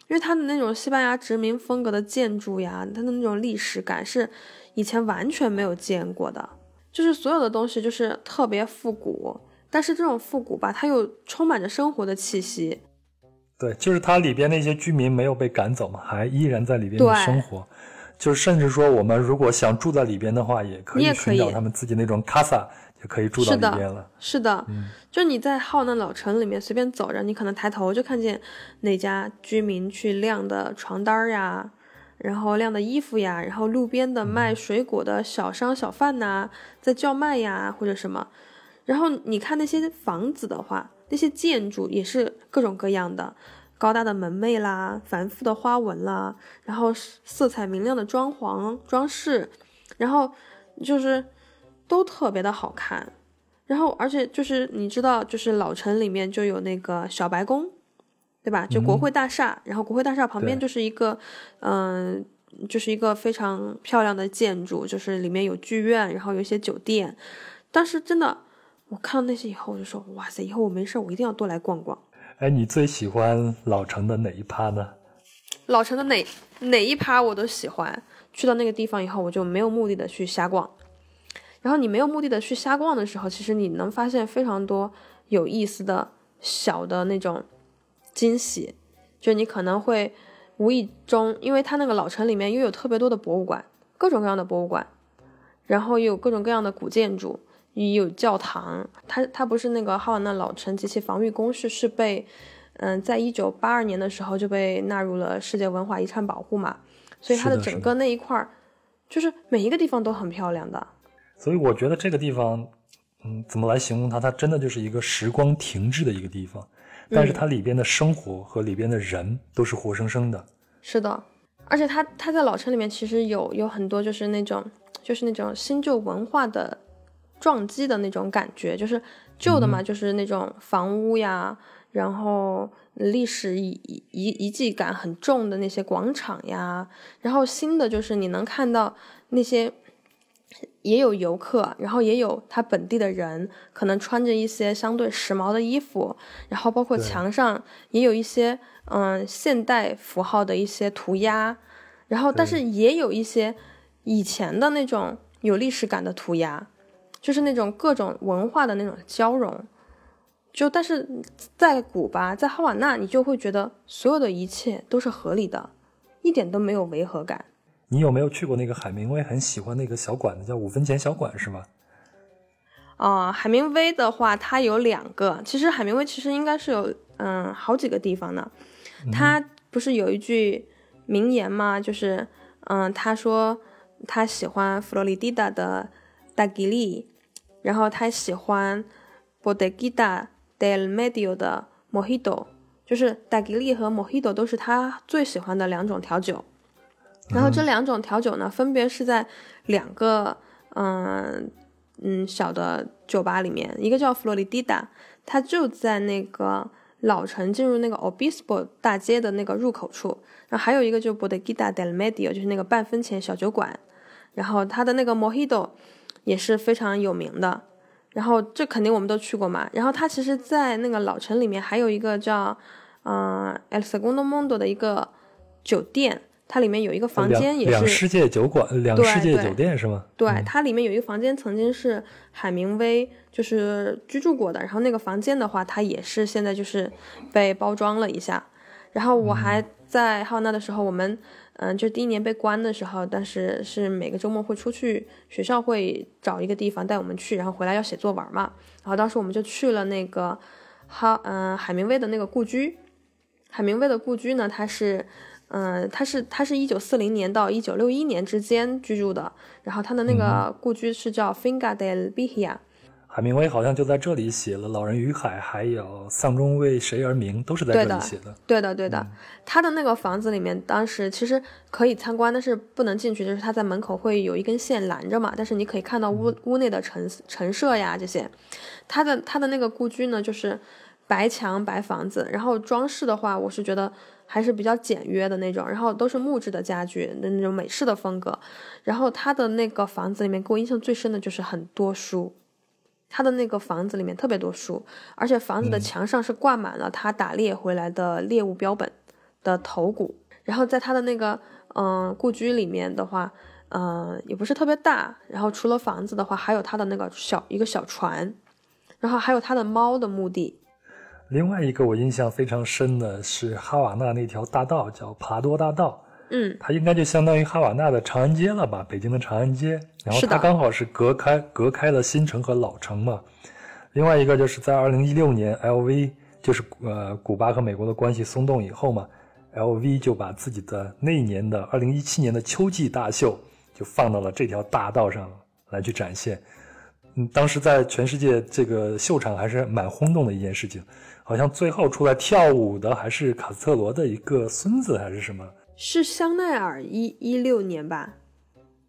因为它的那种西班牙殖民风格的建筑呀，它的那种历史感是以前完全没有见过的，就是所有的东西就是特别复古，但是这种复古吧，它又充满着生活的气息，对，就是它里边那些居民没有被赶走嘛，还依然在里边生活。就是甚至说，我们如果想住在里边的话，也可以寻找他们自己那种 casa，就可以住到里边了。是的，就你在浩南老城里面随便走着，你可能抬头就看见哪家居民去晾的床单呀，然后晾的衣服呀，然后路边的卖水果的小商小贩呐，在叫卖呀或者什么。然后你看那些房子的话，那些建筑也是各种各样的。高大的门楣啦，繁复的花纹啦，然后色彩明亮的装潢装饰，然后就是都特别的好看。然后而且就是你知道，就是老城里面就有那个小白宫，对吧？就国会大厦，然后国会大厦旁边就是一个，嗯，就是一个非常漂亮的建筑，就是里面有剧院，然后有一些酒店。当时真的，我看到那些以后，我就说，哇塞，以后我没事我一定要多来逛逛。哎，你最喜欢老城的哪一趴呢？老城的哪哪一趴我都喜欢。去到那个地方以后，我就没有目的的去瞎逛。然后你没有目的的去瞎逛的时候，其实你能发现非常多有意思的小的那种惊喜。就你可能会无意中，因为它那个老城里面又有特别多的博物馆，各种各样的博物馆，然后又有各种各样的古建筑。也有教堂，它它不是那个哈瓦那老城及其防御工事是被，嗯，在一九八二年的时候就被纳入了世界文化遗产保护嘛，所以它的整个那一块儿，就是每一个地方都很漂亮的。所以我觉得这个地方，嗯，怎么来形容它？它真的就是一个时光停滞的一个地方，但是它里边的生活和里边的人都是活生生的。是的，而且它它在老城里面其实有有很多就是那种就是那种新旧文化的。撞击的那种感觉，就是旧的嘛，就是那种房屋呀，然后历史遗遗遗迹感很重的那些广场呀，然后新的就是你能看到那些也有游客，然后也有他本地的人，可能穿着一些相对时髦的衣服，然后包括墙上也有一些嗯现代符号的一些涂鸦，然后但是也有一些以前的那种有历史感的涂鸦，就是那种各种文化的那种交融。就但是在古巴，在哈瓦那，你就会觉得所有的一切都是合理的，一点都没有违和感。你有没有去过那个海明威很喜欢那个小馆子，叫五分钱小馆是吗？啊，海明威的话，它有两个。其实海明威其实应该是有嗯好几个地方的。他不是有一句名言吗？就是嗯，他说他喜欢弗洛里迪达的达吉利，然后他喜欢波德吉达。Del Medio 的 Mojito，就是达吉利和 Mojito 都是他最喜欢的两种调酒。然后这两种调酒呢，分别是在两个嗯嗯小的酒吧里面，一个叫弗洛里迪达，它就在那个老城进入那个 Obispo 大街的那个入口处。然后还有一个就 Bodega del Medio，就是那个半分钱小酒馆。然后它的那个 Mojito 也是非常有名的。然后这肯定我们都去过嘛。然后它其实，在那个老城里面还有一个叫，嗯，El Segundo Mundo 的一个酒店，它里面有一个房间也是两世界酒馆，两世界酒店是吗？对，它里面有一个房间曾经是海明威就是居住过的。然后那个房间的话，它也是现在就是被包装了一下。然后我还在浩纳的时候，我们。嗯，就第一年被关的时候，但是是每个周末会出去，学校会找一个地方带我们去，然后回来要写作文嘛。然后当时我们就去了那个哈，嗯，海明威的那个故居。海明威的故居呢，他是，嗯，他是他是一九四零年到一九六一年之间居住的。然后他的那个故居是叫 Finca del Bihia。海明威好像就在这里写了《老人与海》，还有《丧钟为谁而鸣》，都是在这里写的。对的，对的。他的那个房子里面，当时其实可以参观，但是不能进去，就是他在门口会有一根线拦着嘛。但是你可以看到屋屋内的陈陈设呀这些。他的他的那个故居呢，就是白墙白房子，然后装饰的话，我是觉得还是比较简约的那种，然后都是木质的家具，那那种美式的风格。然后他的那个房子里面，给我印象最深的就是很多书。他的那个房子里面特别多书，而且房子的墙上是挂满了他打猎回来的猎物标本的头骨。然后在他的那个嗯故居里面的话，嗯也不是特别大。然后除了房子的话，还有他的那个小一个小船，然后还有他的猫的墓地。另外一个我印象非常深的是哈瓦那那条大道，叫帕多大道。嗯，它应该就相当于哈瓦那的长安街了吧？北京的长安街，然后它刚好是隔开隔开了新城和老城嘛。另外一个就是在二零一六年，LV 就是呃古巴和美国的关系松动以后嘛，LV 就把自己的那一年的二零一七年的秋季大秀就放到了这条大道上来去展现。嗯，当时在全世界这个秀场还是蛮轰动的一件事情，好像最后出来跳舞的还是卡斯特罗的一个孙子还是什么。是香奈儿一一六年吧，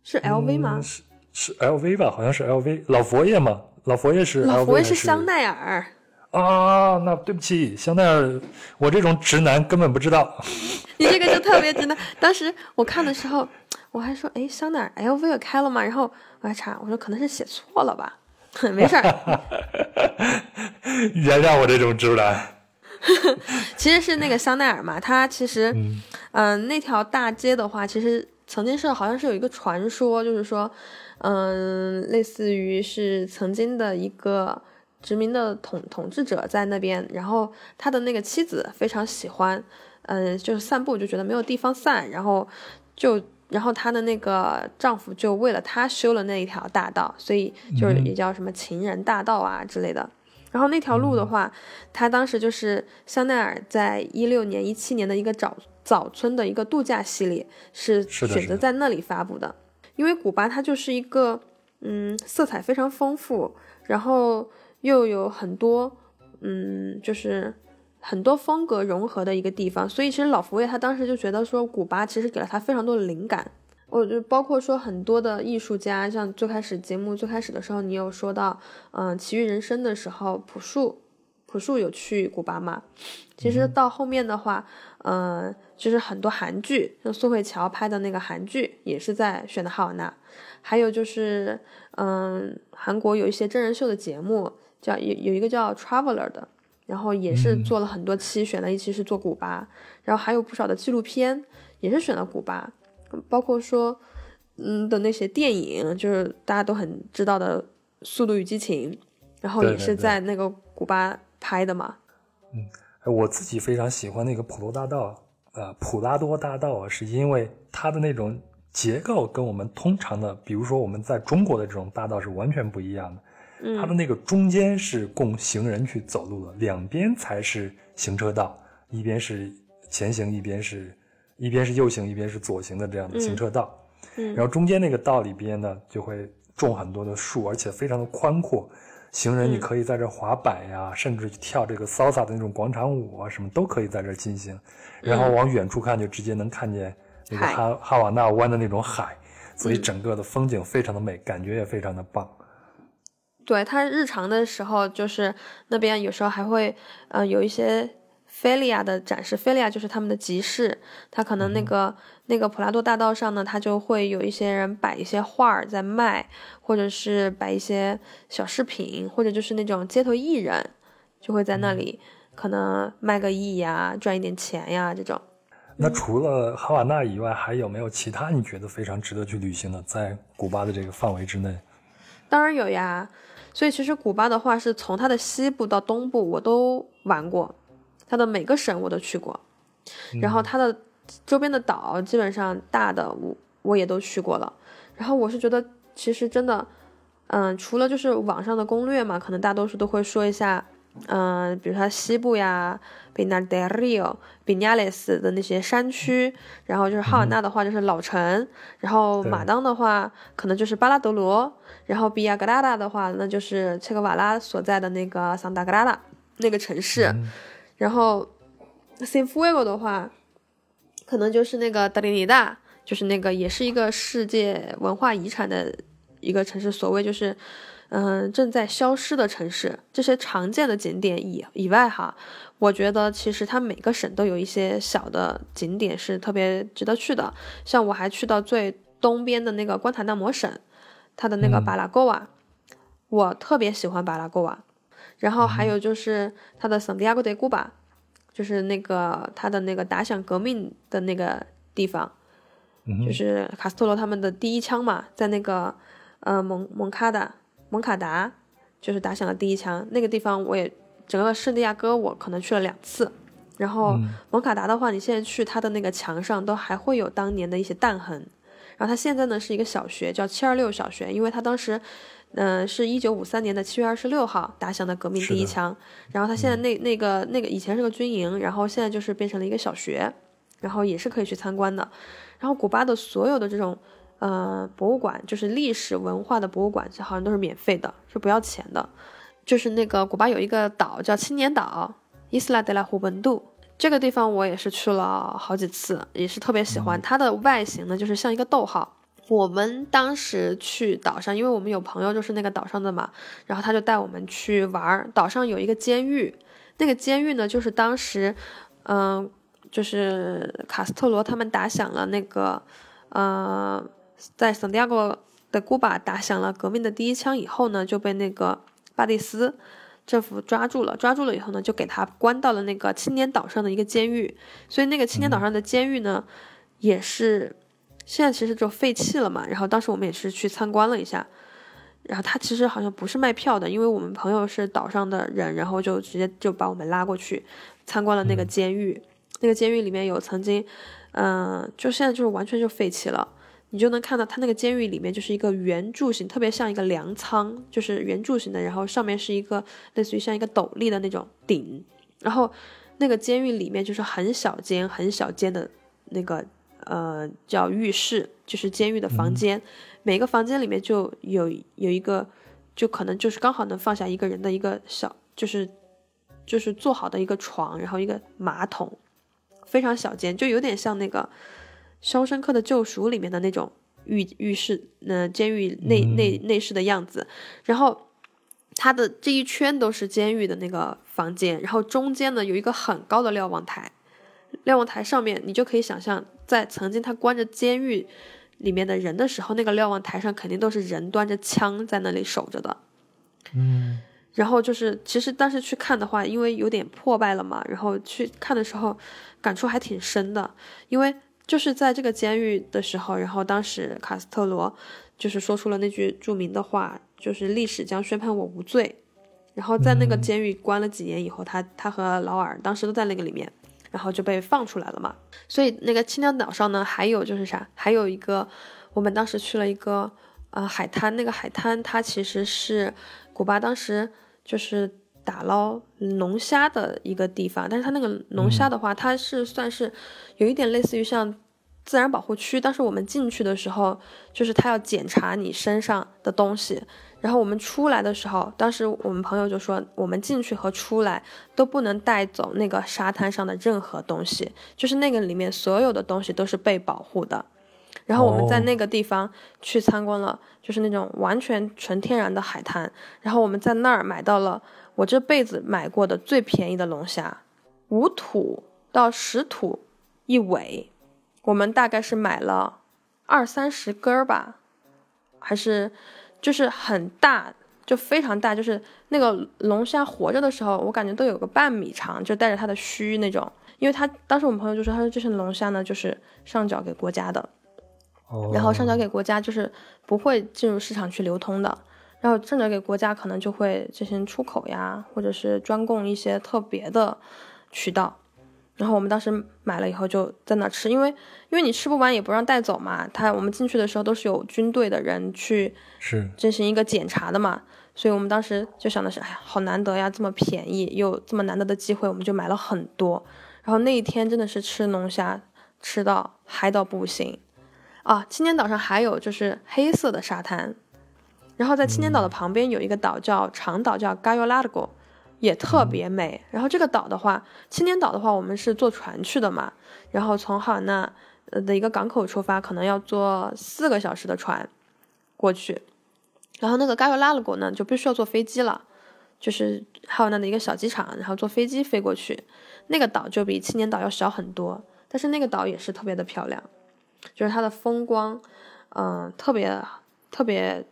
是 LV 吗？是是 LV 吧，好像是 LV。老佛爷嘛，老佛爷是老佛爷是香奈儿啊。那对不起，香奈儿，我这种直男根本不知道。你这个就特别直男。当时我看的时候，我还说，哎，香奈儿 LV 也开了吗？然后我还查，我说可能是写错了吧，没事儿。原谅我这种直男。其实是那个香奈儿嘛，它其实，嗯，那条大街的话，其实曾经是好像是有一个传说，就是说，嗯，类似于是曾经的一个殖民的统统治者在那边，然后他的那个妻子非常喜欢，嗯，就是散步就觉得没有地方散，然后就，然后她的那个丈夫就为了她修了那一条大道，所以就是也叫什么情人大道啊之类的。然后那条路的话，它当时就是香奈儿在一六年、一七年的一个早早春的一个度假系列，是选择在那里发布的。因为古巴它就是一个嗯色彩非常丰富，然后又有很多嗯就是很多风格融合的一个地方，所以其实老佛爷他当时就觉得说，古巴其实给了他非常多的灵感。我就包括说很多的艺术家，像最开始节目最开始的时候，你有说到，嗯，奇遇人生的时候，朴树，朴树有去古巴嘛？其实到后面的话，嗯，就是很多韩剧，像宋慧乔拍的那个韩剧，也是在选的哈瓦那，还有就是，嗯，韩国有一些真人秀的节目，叫有有一个叫 Traveler 的，然后也是做了很多期，选了一期是做古巴，然后还有不少的纪录片也是选了古巴，包括说，嗯的那些电影，就是大家都很知道的《速度与激情》，然后也是在那个古巴拍的嘛。嗯我自己非常喜欢那个普罗大道，呃，普拉多大道啊，是因为它的那种结构跟我们通常的，比如说我们在中国的这种大道是完全不一样的。它的那个中间是供行人去走路的，两边才是行车道，一边是前行，一边是一边是右行，一边是左行的这样的行车道。嗯然后中间那个道里边呢，就会种很多的树，而且非常的宽阔。行人你嗯可以在这滑板呀，甚至跳这个 salsa 的那种广场舞啊，什么都可以在这儿进行。然后往远处看，就直接能看见那个哈哈瓦那湾的那种海，所以整个的风景非常的美，感觉也非常的棒。对他日常的时候，就是那边有时候还会，呃，有一些菲利亚的展示。菲利亚就是他们的集市，他可能那个、那个普拉多大道上呢，他就会有一些人摆一些画儿在卖，或者是摆一些小饰品，或者就是那种街头艺人，就会在那里可能卖个艺呀，赚一点钱呀这种。那除了哈瓦那以外，还有没有其他你觉得非常值得去旅行的，在古巴的这个范围之内？当然有呀，所以其实古巴的话是从它的西部到东部我都玩过，它的每个省我都去过，然后它的周边的岛基本上大的我我也都去过了，然后我是觉得其实真的，嗯，除了就是网上的攻略嘛，可能大多数都会说一下，嗯，比如说西部呀。比纳德里奥、比亚雷斯的那些山区，然后就是哈瓦那的话就是老城，然后马当的话可能就是巴拉德罗，然后比亚格拉达的话那就是切格瓦拉所在的那个桑达格拉达那个城市，然后 Sin Fuego 的话，可能就是那个德里尼达，就是那个也是一个世界文化遗产的一个城市，所谓就是。嗯，正在消失的城市，这些常见的景点以以外哈，我觉得其实它每个省都有一些小的景点是特别值得去的。像我还去到最东边的那个关塔那摩省，它的那个巴拉沟瓦，我特别喜欢巴拉沟瓦。然后还有就是他的圣地亚哥德古巴，就是那个他的那个打响革命的那个地方，就是卡斯特罗他们的第一枪嘛，在那个呃蒙蒙卡达。蒙卡达就是打响了第一枪，那个地方我也整个圣地亚哥我可能去了两次，然后蒙卡达的话，你现在去它的那个墙上都还会有当年的一些弹痕，然后它现在呢是一个小学，叫七二六小学，因为它当时，嗯、呃，是一九五三年的七月二十六号打响的革命第一枪，然后他现在那那个那个以前是个军营，然后现在就是变成了一个小学，然后也是可以去参观的，然后古巴的所有的这种。呃，博物馆就是历史文化的博物馆，这好像都是免费的，是不要钱的。就是那个古巴有一个岛叫青年岛，Isla de la Juventud，这个地方我也是去了好几次，也是特别喜欢。它的外形呢，就是像一个逗号。我们当时去岛上，因为我们有朋友就是那个岛上的嘛，然后他就带我们去玩儿。岛上有一个监狱，那个监狱呢，就是当时，嗯、呃，就是卡斯特罗他们打响了那个，呃。在圣地亚哥的古巴打响了革命的第一枪以后呢，就被那个巴蒂斯政府抓住了。抓住了以后呢，就给他关到了那个青年岛上的一个监狱。所以那个青年岛上的监狱呢，也是现在其实就废弃了嘛。然后当时我们也是去参观了一下。然后他其实好像不是卖票的，因为我们朋友是岛上的人，然后就直接就把我们拉过去参观了那个监狱。那个监狱里面有曾经，嗯、呃，就现在就是完全就废弃了。你就能看到它那个监狱里面就是一个圆柱形，特别像一个粮仓，就是圆柱形的，然后上面是一个类似于像一个斗笠的那种顶，然后那个监狱里面就是很小间、很小间的那个呃叫浴室，就是监狱的房间，嗯、每个房间里面就有有一个，就可能就是刚好能放下一个人的一个小，就是就是做好的一个床，然后一个马桶，非常小间，就有点像那个。《肖申克的救赎》里面的那种浴浴室，呃，监狱内内内室的样子，然后它的这一圈都是监狱的那个房间，然后中间呢有一个很高的瞭望台，瞭望台上面你就可以想象，在曾经他关着监狱里面的人的时候，那个瞭望台上肯定都是人端着枪在那里守着的。嗯，然后就是，其实当时去看的话，因为有点破败了嘛，然后去看的时候，感触还挺深的。因为就是在这个监狱的时候，然后当时卡斯特罗就是说出了那句著名的话，就是历史将宣判我无罪。然后在那个监狱关了几年以后，他他和劳尔当时都在那个里面，然后就被放出来了嘛。所以那个青年岛上呢，还有就是啥，还有一个我们当时去了一个呃海滩，那个海滩它其实是古巴当时就是打捞龙虾的一个地方，但是它那个龙虾的话，它是算是有一点类似于像自然保护区。当时我们进去的时候，就是他要检查你身上的东西。然后我们出来的时候，当时我们朋友就说，我们进去和出来都不能带走那个沙滩上的任何东西，就是那个里面所有的东西都是被保护的。然后我们在那个地方去参观了，就是那种完全纯天然的海滩。然后我们在那儿买到了我这辈子买过的最便宜的龙虾，五土到十土一尾，我们大概是买了二三十根儿吧，还是。就是很大，就非常大，就是那个龙虾活着的时候，我感觉都有个半米长，就带着它的须那种。因为他当时我们朋友就说，他说这些龙虾呢，就是上缴给国家的，然后上缴给国家就是不会进入市场去流通的，然后上缴给国家可能就会进行出口呀，或者是专供一些特别的渠道。然后我们当时买了以后就在那吃，因为因为你吃不完也不让带走嘛。他我们进去的时候都是有军队的人去是进行一个检查的嘛，所以我们当时就想的是，哎呀，好难得呀，这么便宜又这么难得的机会，我们就买了很多。然后那一天真的是吃龙虾吃到嗨到不行啊！青年岛上还有就是黑色的沙滩，然后在青年岛的旁边有一个岛叫长岛，叫 Gayo Largo。也特别美。然后这个岛的话，青年岛的话，我们是坐船去的嘛。然后从哈瓦那呃的一个港口出发，可能要坐四个小时的船过去。然后那个加尤拉鲁国呢，就必须要坐飞机了，就是哈瓦那的一个小机场，然后坐飞机飞过去。那个岛就比青年岛要小很多，但是那个岛也是特别的漂亮，就是它的风光，嗯，特别特别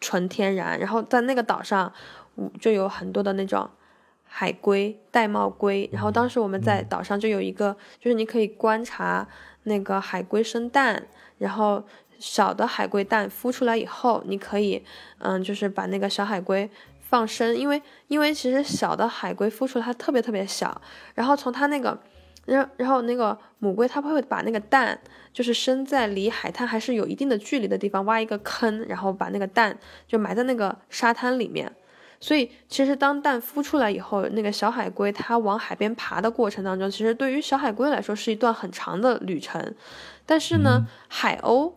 纯天然。然后在那个岛上，就有很多的那种。海龟、玳瑁龟，然后当时我们在岛上就有一个，就是你可以观察那个海龟生蛋，然后小的海龟蛋孵出来以后，你可以，嗯，就是把那个小海龟放生，因为因为其实小的海龟孵出来它特别特别小，然后从它那个，然然后那个母龟它会把那个蛋就是生在离海滩还是有一定的距离的地方挖一个坑，然后把那个蛋就埋在那个沙滩里面。所以，其实当蛋孵出来以后，那个小海龟它往海边爬的过程当中，其实对于小海龟来说是一段很长的旅程。但是呢，海鸥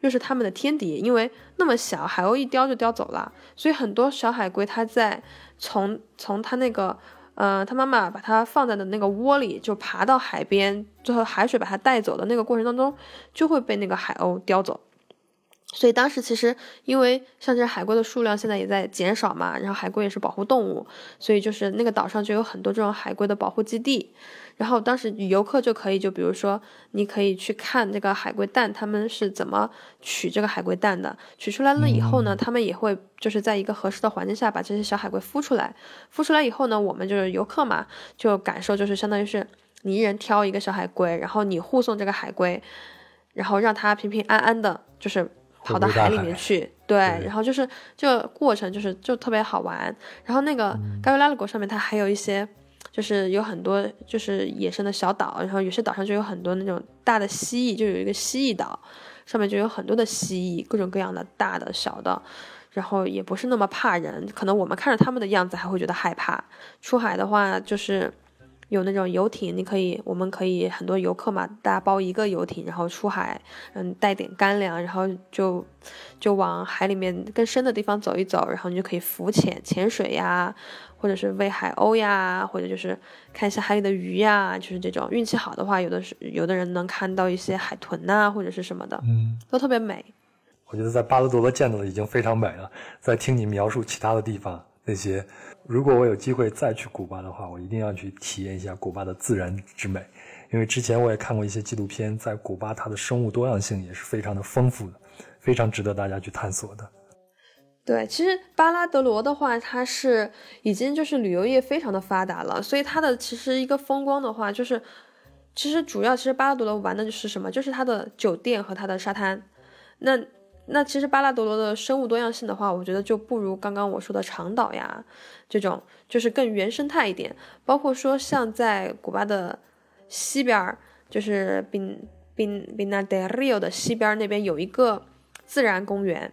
又是它们的天敌，因为那么小，海鸥一叼就叼走了。所以很多小海龟它在从从它那个呃，它妈妈把它放在的那个窝里，就爬到海边，最后海水把它带走的那个过程当中，就会被那个海鸥叼走。所以当时其实，因为像这海龟的数量现在也在减少嘛，然后海龟也是保护动物，所以就是那个岛上就有很多这种海龟的保护基地。然后当时游客就可以，就比如说你可以去看这个海龟蛋，他们是怎么取这个海龟蛋的。取出来了以后呢，他们也会就是在一个合适的环境下把这些小海龟孵出来。孵出来以后呢，我们就是游客嘛，就感受就是相当于是你一人挑一个小海龟，然后你护送这个海龟，然后让它平平安安的，就是。跑到海里面去，对，然后就是这个过程就是就特别好玩。然后那个盖维拉的国上面它还有一些，就是有很多就是野生的小岛，然后有些岛上就有很多那种大的蜥蜴，就有一个蜥蜴岛，上面就有很多的蜥蜴，各种各样的大的小的，然后也不是那么怕人，可能我们看着他们的样子还会觉得害怕。出海的话就是。有那种游艇，你可以，我们可以很多游客嘛，大家包一个游艇，然后出海，嗯，带点干粮，然后就就往海里面更深的地方走一走，然后你就可以浮潜、潜水呀，或者是喂海鸥呀，或者就是看一下海里的鱼呀，就是这种运气好的话，有的是有的人能看到一些海豚呐，或者是什么的，嗯，都特别美。我觉得在巴勒多罗见到的已经非常美了，在听你描述其他的地方那些。如果我有机会再去古巴的话，我一定要去体验一下古巴的自然之美，因为之前我也看过一些纪录片，在古巴它的生物多样性也是非常的丰富的，非常值得大家去探索的。对，其实巴拉德罗的话，它是已经就是旅游业非常的发达了，所以它的其实一个风光的话，就是其实主要其实巴拉德罗玩的就是什么，就是它的酒店和它的沙滩。那那其实巴拉德罗的生物多样性的话，我觉得就不如刚刚我说的长岛呀这种，就是更原生态一点。包括说像在古巴的西边，就是宾宾宾纳德里奥的西边那边有一个自然公园。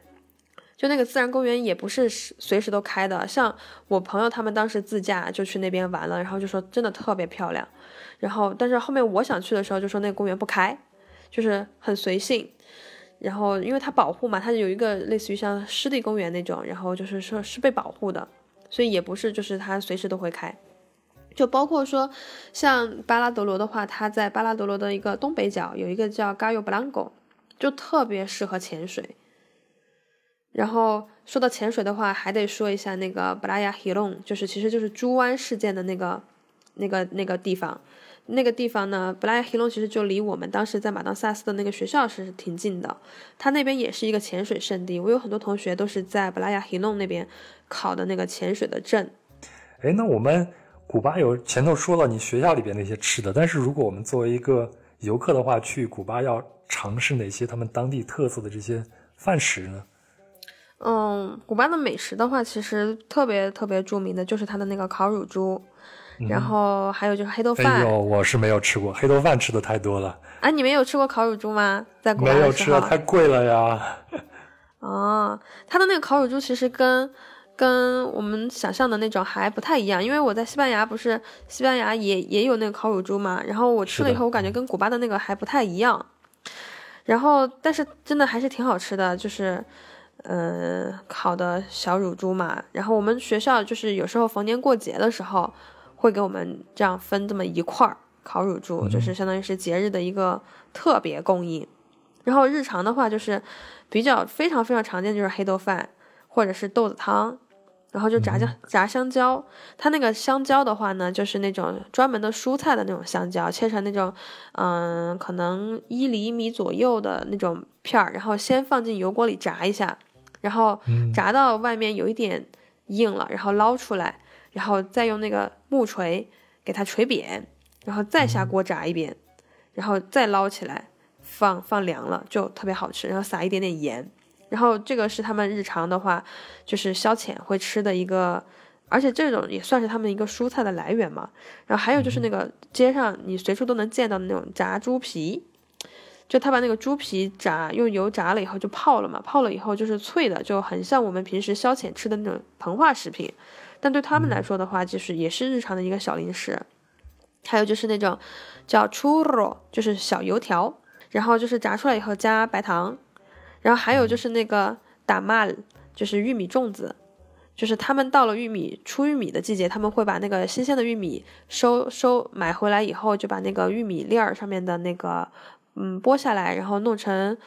就那个自然公园也不是随时都开的，像我朋友他们当时自驾就去那边玩了，然后就说真的特别漂亮。然后但是后面我想去的时候就说那个公园不开，就是很随性。然后因为它保护嘛，它有一个类似于像湿地公园那种，然后就是说是被保护的，所以也不是就是它随时都会开。就包括说像巴拉德罗的话，它在巴拉德罗的一个东北角有一个叫 Gayo Blanco，就特别适合潜水。然后说到潜水的话，还得说一下那个布拉亚希隆，就是其实就是猪湾事件的那个、那个、那个地方。那个地方呢，布拉雅希隆其实就离我们当时在马当萨斯的那个学校是挺近的。它那边也是一个潜水圣地，我有很多同学都是在布拉雅希隆那边考的那个潜水的证。哎，那我们古巴有前头说了你学校里边那些吃的，但是如果我们作为一个游客的话，去古巴要尝试哪些他们当地特色的这些饭食呢？嗯，古巴的美食的话，其实特别特别著名的就是它的那个烤乳猪，然后还有就是黑豆饭。哎呦，我是没有吃过黑豆饭，吃的太多了。啊，你没有吃过烤乳猪吗？在没有吃的，太贵了呀。哦，它的那个烤乳猪其实跟跟我们想象的那种还不太一样，因为我在西班牙不是西班牙也也有那个烤乳猪嘛，然后我吃了以后，我感觉跟古巴的那个还不太一样。然后，但是真的还是挺好吃的，就是。嗯，烤的小乳猪嘛，然后我们学校就是有时候逢年过节的时候，会给我们这样分这么一块儿烤乳猪，就是相当于是节日的一个特别供应。然后日常的话，就是比较非常非常常见就是黑豆饭或者是豆子汤，然后就炸酱炸香蕉。它那个香蕉的话呢，就是那种专门的蔬菜的那种香蕉，切成那种嗯，可能一厘米左右的那种片儿，然后先放进油锅里炸一下。然后炸到外面有一点硬了，然后捞出来，然后再用那个木锤给它锤扁，然后再下锅炸一遍，然后再捞起来放放凉了，就特别好吃。然后撒一点点盐，然后这个是他们日常的话，就是消遣会吃的一个，而且这种也算是他们一个蔬菜的来源嘛。然后还有就是那个街上你随处都能见到的那种炸猪皮。就他把那个猪皮炸，用油炸了以后就泡了嘛，泡了以后就是脆的，就很像我们平时消遣吃的那种膨化食品。但对他们来说的话，就是也是日常的一个小零食。还有就是那种叫 churro，就是小油条，然后就是炸出来以后加白糖。然后还有就是那个 damal，就是玉米粽子，就是他们到了玉米出玉米的季节，他们会把那个新鲜的玉米收收买回来以后，就把那个玉米粒儿上面的那个。嗯，剥下来，然后弄成，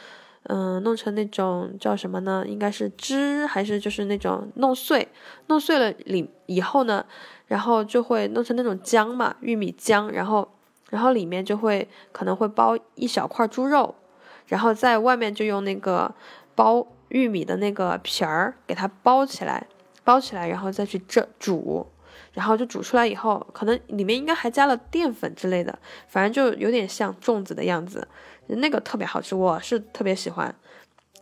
嗯，弄成那种叫什么呢？应该是汁，还是就是那种弄碎，弄碎了里以后呢，然后就会弄成那种浆嘛，玉米浆，然后，然后里面就会可能会包一小块猪肉，然后在外面就用那个包玉米的那个皮儿给它包起来，包起来，然后再去蒸煮。然后就煮出来以后，可能里面应该还加了淀粉之类的，反正就有点像粽子的样子，那个特别好吃，我是特别喜欢。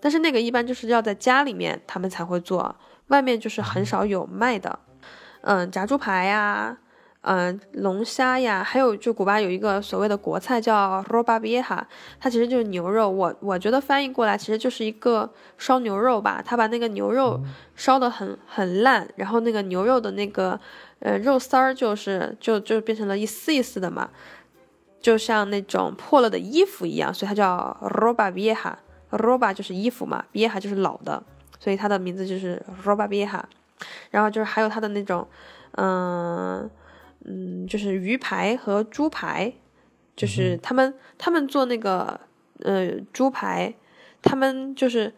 但是那个一般就是要在家里面他们才会做，外面就是很少有卖的。嗯，炸猪排呀。嗯，龙虾呀，还有就古巴有一个所谓的国菜叫 roba vieja，它其实就是牛肉。我我觉得翻译过来其实就是一个烧牛肉吧。他把那个牛肉烧得很很烂，然后那个牛肉的那个呃肉丝儿就是就就变成了一丝一丝的嘛，就像那种破了的衣服一样，所以它叫 roba vieja。roba 就是衣服嘛，vieja 就是老的，所以它的名字就是 roba vieja。然后就是还有它的那种嗯。嗯，就是鱼排和猪排，就是他们他们做那个呃猪排，他们就是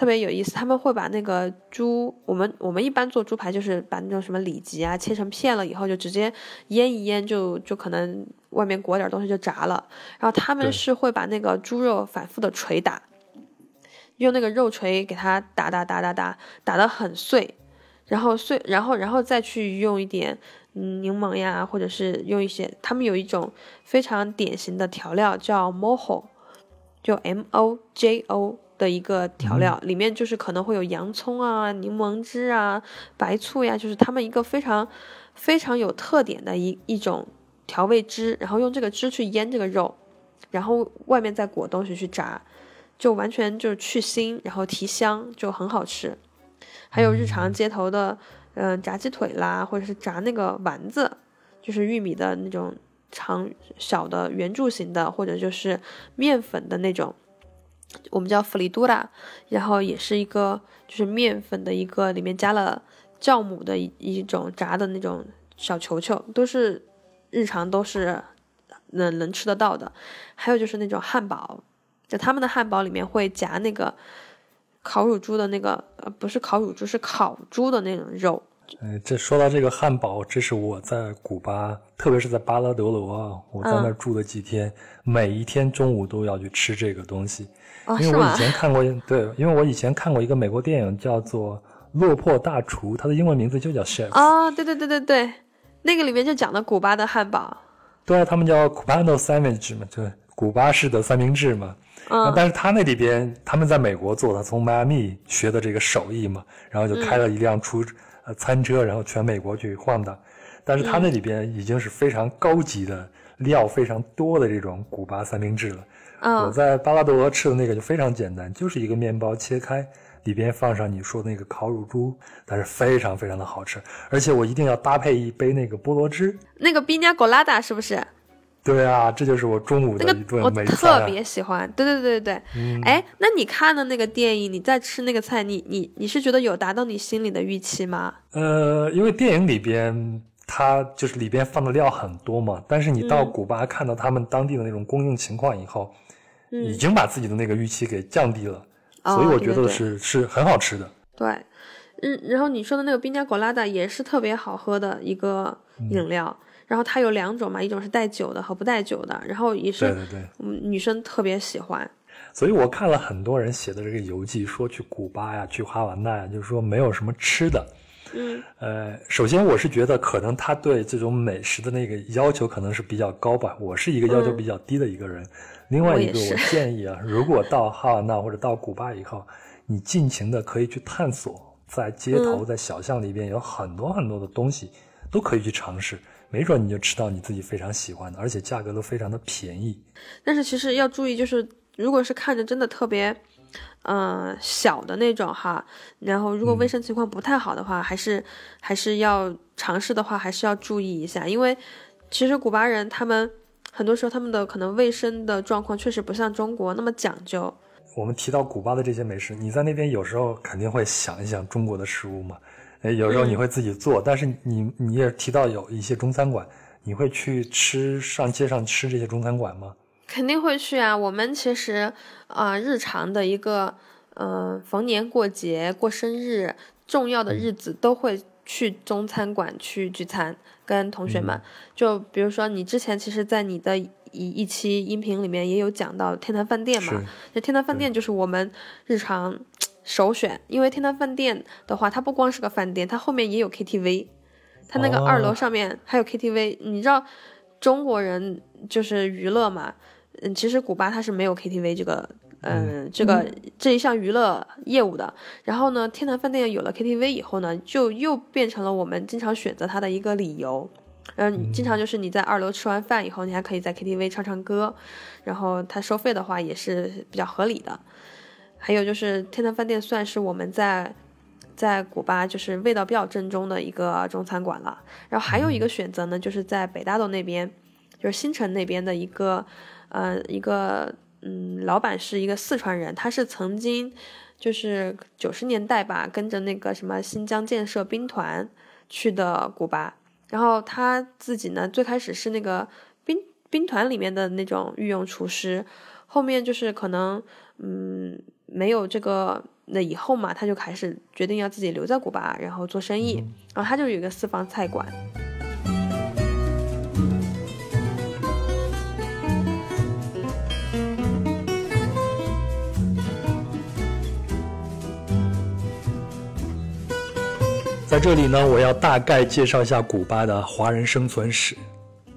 特别有意思，他们会把那个猪，我们我们一般做猪排就是把那种什么里脊啊切成片了以后就直接腌一腌，就就可能外面裹点东西就炸了。然后他们是会把那个猪肉反复的捶打，用那个肉锤给它打打打打打打得很碎，然后碎，然后然后再去用一点嗯柠檬呀，或者是用一些，他们有一种非常典型的调料叫 mojo，就 M O J O。的一个调料，里面就是可能会有洋葱啊、柠檬汁啊、白醋呀，就是他们一个非常非常有特点的一一种调味汁，然后用这个汁去腌这个肉，然后外面再裹东西去炸，就完全就是去腥，然后提香，就很好吃。还有日常街头的，嗯，炸鸡腿啦，或者是炸那个丸子，就是玉米的那种长小的圆柱形的，或者就是面粉的那种。我们叫弗里杜拉，然后也是一个就是面粉的一个里面加了酵母的一一种炸的那种小球球，都是日常都是能能吃得到的。还有就是那种汉堡，就他们的汉堡里面会夹那个烤乳猪的那个呃不是烤乳猪是烤猪的那种肉。哎，这说到这个汉堡，这是我在古巴，特别是在巴拉德罗啊，我在那儿住了几天，每一天中午都要去吃这个东西。因为我以前看过，对，因为我以前看过一个美国电影，叫做《落魄大厨》，它的英文名字就叫 Chef。啊，对对对对对，那个里面就讲的古巴的汉堡。对啊，他们叫 Cubano Sandwich 嘛，就古巴式的三明治嘛。嗯。但是他那里边，他们在美国做的，从迈阿密学的这个手艺嘛，然后就开了一辆出呃餐车，然后全美国去晃荡。但是他那里边已经是非常高级的料非常多的这种古巴三明治了。我在巴拉多罗吃的那个就非常简单，就是一个面包切开，里边放上你说的那个烤乳猪，但是非常非常的好吃，而且我一定要搭配一杯那个菠萝汁。那个冰加果拉达是不是？对啊，这就是我中午的一顿美餐。我特别喜欢，对对对对对。哎，那你看的那个电影，你在吃那个菜，你你你是觉得有达到你心里的预期吗？呃，因为电影里边它就是里边放的料很多嘛，但是你到古巴看到他们当地的那种供应情况以后。已经把自己的那个预期给降低了，所以我觉得是是很好吃的。对，嗯，然后你说的那个冰加果拉达也是特别好喝的一个饮料，然后它有两种嘛，一种是带酒的和不带酒的，然后也是对对对，女生特别喜欢。所以我看了很多人写的这个游记，说去古巴呀，去哈瓦那呀，就是说没有什么吃的。嗯，呃，首先我是觉得可能他对这种美食的那个要求可能是比较高吧，我是一个要求比较低的一个人。另外一个，我建议啊，如果到哈瓦那或者到古巴以后，你尽情的可以去探索，在街头、在小巷里边有很多很多的东西，都可以去尝试，没准你就吃到你自己非常喜欢的，而且价格都非常的便宜。但是其实要注意，就是如果是看着真的特别，嗯，小的那种哈，然后如果卫生情况不太好的话，还是还是要尝试的话，还是要注意一下，因为其实古巴人他们。很多时候，他们的可能卫生的状况确实不像中国那么讲究。我们提到古巴的这些美食，你在那边有时候肯定会想一想中国的食物嘛？哎，有时候你会自己做，但是你你也提到有一些中餐馆，你会去吃上街上吃这些中餐馆吗？肯定会去啊！我们其实啊，日常的一个嗯，逢年过节、过生日、重要的日子都会去中餐馆去聚餐。跟同学们，就比如说你之前其实，在你的一一期音频里面也有讲到天坛饭店嘛，那天坛饭店就是我们日常首选，因为天坛饭店的话，它不光是个饭店，它后面也有 KTV，它那个二楼上面还有 KTV，你知道中国人就是娱乐嘛，嗯，其实古巴它是没有 KTV 这个。嗯，这个这一项娱乐业务的，然后呢，天坛饭店有了 KTV 以后呢，就又变成了我们经常选择它的一个理由。嗯，经常就是你在二楼吃完饭以后，你还可以在 KTV 唱唱歌，然后它收费的话也是比较合理的。还有就是天坛饭店算是我们在在古巴就是味道比较正宗的一个中餐馆了。然后还有一个选择呢，就是在北大道那边，就是新城那边的一个呃一个。嗯，老板是一个四川人，他是曾经就是九十年代吧，跟着那个什么新疆建设兵团去的古巴，然后他自己呢，最开始是那个兵兵团里面的那种御用厨师，后面就是可能嗯没有这个那以后嘛，他就开始决定要自己留在古巴，然后做生意。然后他就有一个私房菜馆。在这里呢，我要大概介绍一下古巴的华人生存史。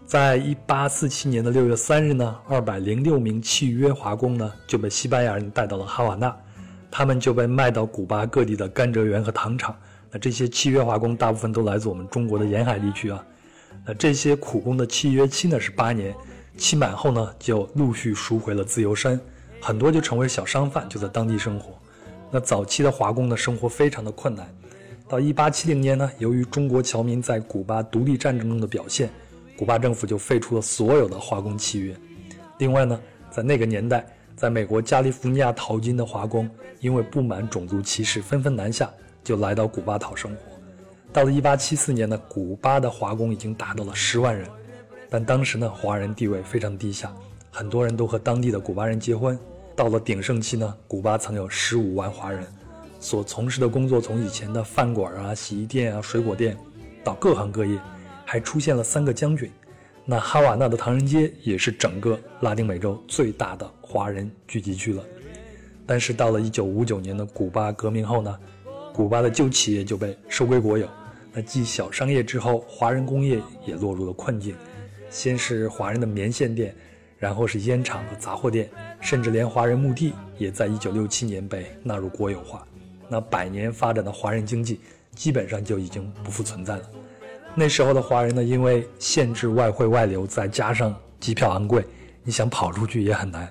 在一八四七年的六月三日呢，二百零六名契约华工呢就被西班牙人带到了哈瓦那，他们就被卖到古巴各地的甘蔗园和糖厂。那这些契约华工大部分都来自我们中国的沿海地区啊。那这些苦工的契约期呢是八年，期满后呢就陆续赎回了自由身，很多就成为小商贩，就在当地生活。那早期的华工呢生活非常的困难。到一八七零年呢，由于中国侨民在古巴独立战争中的表现。古巴政府就废除了所有的华工契约。另外呢，在那个年代，在美国加利福尼亚淘金的华工，因为不满种族歧视，纷纷南下，就来到古巴讨生活。到了1874年呢，古巴的华工已经达到了十万人，但当时呢，华人地位非常低下，很多人都和当地的古巴人结婚。到了鼎盛期呢，古巴曾有十五万华人，所从事的工作从以前的饭馆啊、洗衣店啊、水果店，到各行各业。还出现了三个将军，那哈瓦那的唐人街也是整个拉丁美洲最大的华人聚集区了。但是到了1959年的古巴革命后呢，古巴的旧企业就被收归国有。那继小商业之后，华人工业也落入了困境。先是华人的棉线店，然后是烟厂和杂货店，甚至连华人墓地也在1967年被纳入国有化。那百年发展的华人经济基本上就已经不复存在了。那时候的华人呢，因为限制外汇外流，再加上机票昂贵，你想跑出去也很难。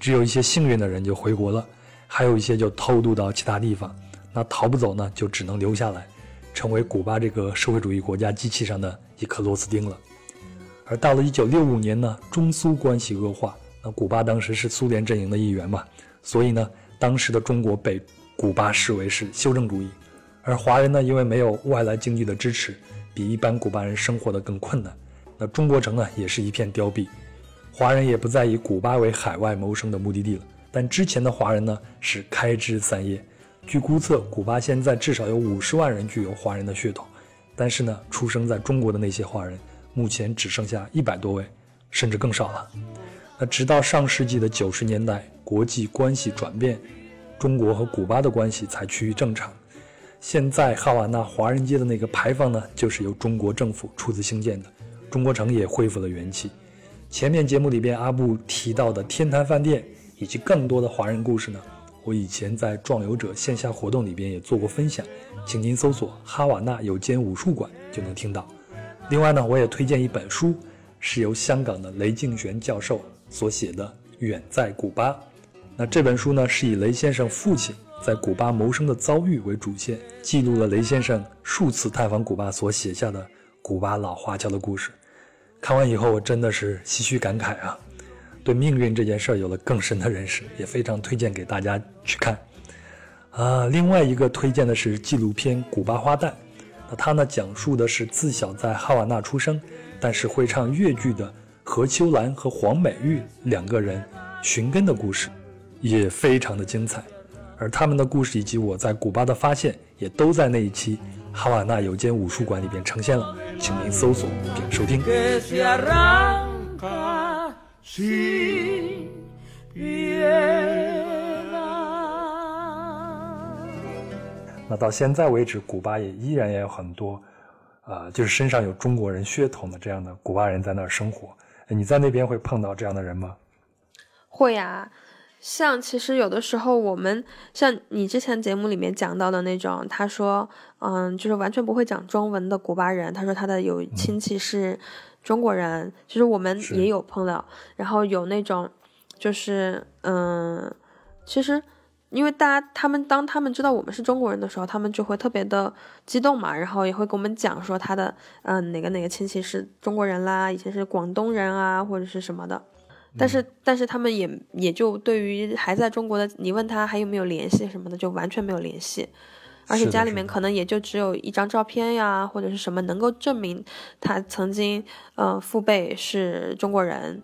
只有一些幸运的人就回国了，还有一些就偷渡到其他地方。那逃不走呢，就只能留下来，成为古巴这个社会主义国家机器上的一颗螺丝钉了。而到了1965年呢，中苏关系恶化，那古巴当时是苏联阵营的一员嘛，所以呢，当时的中国被古巴视为是修正主义，而华人呢，因为没有外来经济的支持。比一般古巴人生活的更困难，那中国城呢也是一片凋敝，华人也不再以古巴为海外谋生的目的地了。但之前的华人呢是开枝散叶，据估测，古巴现在至少有五十万人具有华人的血统，但是呢，出生在中国的那些华人，目前只剩下一百多位，甚至更少了。那直到上世纪的九十年代，国际关系转变，中国和古巴的关系才趋于正常。现在哈瓦那华人街的那个牌坊呢，就是由中国政府出资兴建的，中国城也恢复了元气。前面节目里边阿布提到的天坛饭店以及更多的华人故事呢，我以前在壮游者线下活动里边也做过分享，请您搜索哈瓦那有间武术馆就能听到。另外呢，我也推荐一本书，是由香港的雷敬玄教授所写的《远在古巴》。那这本书呢，是以雷先生父亲。在古巴谋生的遭遇为主线，记录了雷先生数次探访古巴所写下的古巴老华侨的故事。看完以后，我真的是唏嘘感慨啊，对命运这件事儿有了更深的认识，也非常推荐给大家去看。啊，另外一个推荐的是纪录片《古巴花旦》，那它呢讲述的是自小在哈瓦那出生，但是会唱越剧的何秋兰和黄美玉两个人寻根的故事，也非常的精彩。而他们的故事以及我在古巴的发现，也都在那一期哈瓦那有间武术馆里边呈现了，请您搜索并收听。那到现在为止，古巴也依然也有很多，呃，就是身上有中国人血统的这样的古巴人在那儿生活。你在那边会碰到这样的人吗？会呀。像其实有的时候，我们像你之前节目里面讲到的那种，他说，嗯，就是完全不会讲中文的古巴人，他说他的有亲戚是中国人，其实我们也有碰到，然后有那种，就是，嗯，其实因为大家他们当他们知道我们是中国人的时候，他们就会特别的激动嘛，然后也会跟我们讲说他的，嗯，哪个哪个亲戚是中国人啦，以前是广东人啊，或者是什么的。但是，但是他们也也就对于还在中国的，你问他还有没有联系什么的，就完全没有联系，而且家里面可能也就只有一张照片呀，或者是什么能够证明他曾经呃父辈是中国人。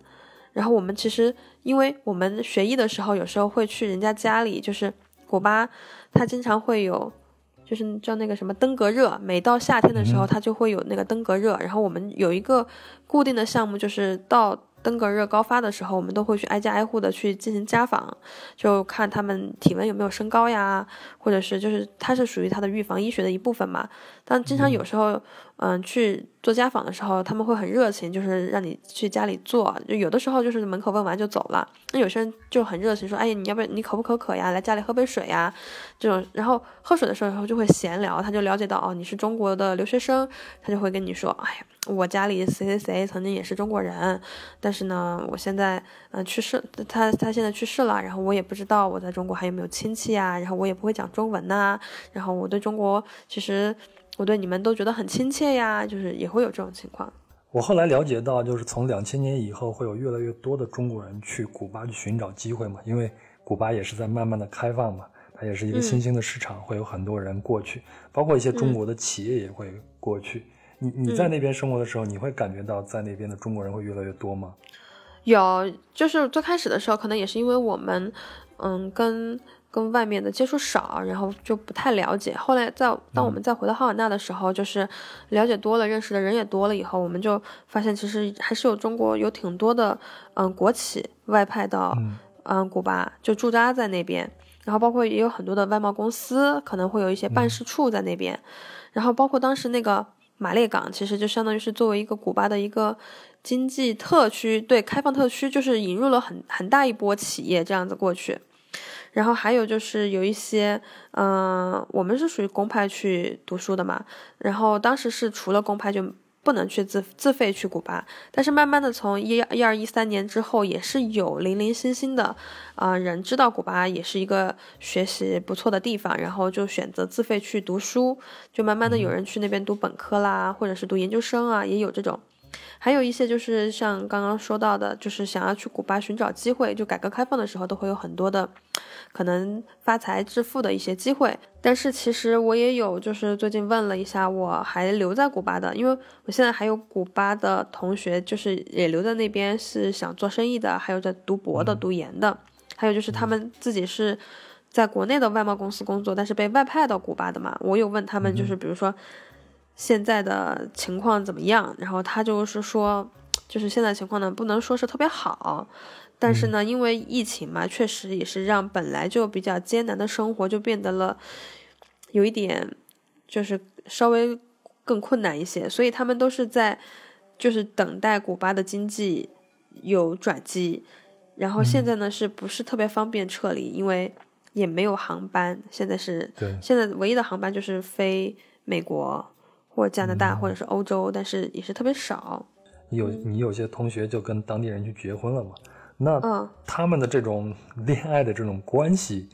然后我们其实，因为我们学医的时候，有时候会去人家家里，就是古巴，他经常会有，就是叫那个什么登革热，每到夏天的时候，他就会有那个登革热。然后我们有一个固定的项目，就是到。登革热高发的时候，我们都会去挨家挨户的去进行家访，就看他们体温有没有升高呀，或者是就是它是属于它的预防医学的一部分嘛。但经常有时候，嗯，去做家访的时候，他们会很热情，就是让你去家里坐。就有的时候就是门口问完就走了。那有些人就很热情，说：“哎，你要不你口不口渴呀？来家里喝杯水呀。”这种，然后喝水的时候就会闲聊，他就了解到哦，你是中国的留学生，他就会跟你说：“哎呀。”我家里谁谁谁曾经也是中国人，但是呢，我现在嗯去世，他他现在去世了，然后我也不知道我在中国还有没有亲戚啊，然后我也不会讲中文呐，然后我对中国其实我对你们都觉得很亲切呀，就是也会有这种情况。我后来了解到，就是从两千年以后，会有越来越多的中国人去古巴去寻找机会嘛，因为古巴也是在慢慢的开放嘛，它也是一个新兴的市场，会有很多人过去，包括一些中国的企业也会过去。你你在那边生活的时候，你会感觉到在那边的中国人会越来越多吗？有，就是最开始的时候，可能也是因为我们，嗯，跟跟外面的接触少，然后就不太了解。后来在当我们再回到哈瓦那的时候，就是了解多了，认识的人也多了以后，我们就发现其实还是有中国有挺多的，嗯，国企外派到嗯古巴就驻扎在那边，然后包括也有很多的外贸公司可能会有一些办事处在那边，然后包括当时那个。马列港其实就相当于是作为一个古巴的一个经济特区，对开放特区，就是引入了很很大一波企业这样子过去。然后还有就是有一些，嗯，我们是属于公派去读书的嘛，然后当时是除了公派就。不能去自自费去古巴，但是慢慢的从一一二一三年之后，也是有零零星星的，啊人知道古巴也是一个学习不错的地方，然后就选择自费去读书，就慢慢的有人去那边读本科啦，或者是读研究生啊，也有这种。还有一些就是像刚刚说到的，就是想要去古巴寻找机会，就改革开放的时候都会有很多的可能发财致富的一些机会。但是其实我也有，就是最近问了一下，我还留在古巴的，因为我现在还有古巴的同学，就是也留在那边是想做生意的，还有在读博的、读研的，还有就是他们自己是在国内的外贸公司工作，但是被外派到古巴的嘛。我有问他们，就是比如说。现在的情况怎么样？然后他就是说，就是现在情况呢，不能说是特别好，但是呢，因为疫情嘛，确实也是让本来就比较艰难的生活就变得了有一点，就是稍微更困难一些。所以他们都是在就是等待古巴的经济有转机。然后现在呢，是不是特别方便撤离？因为也没有航班。现在是，现在唯一的航班就是飞美国。或加拿大，或者是欧洲，但是也是特别少。你有你有些同学就跟当地人去结婚了嘛？那他们的这种恋爱的这种关系，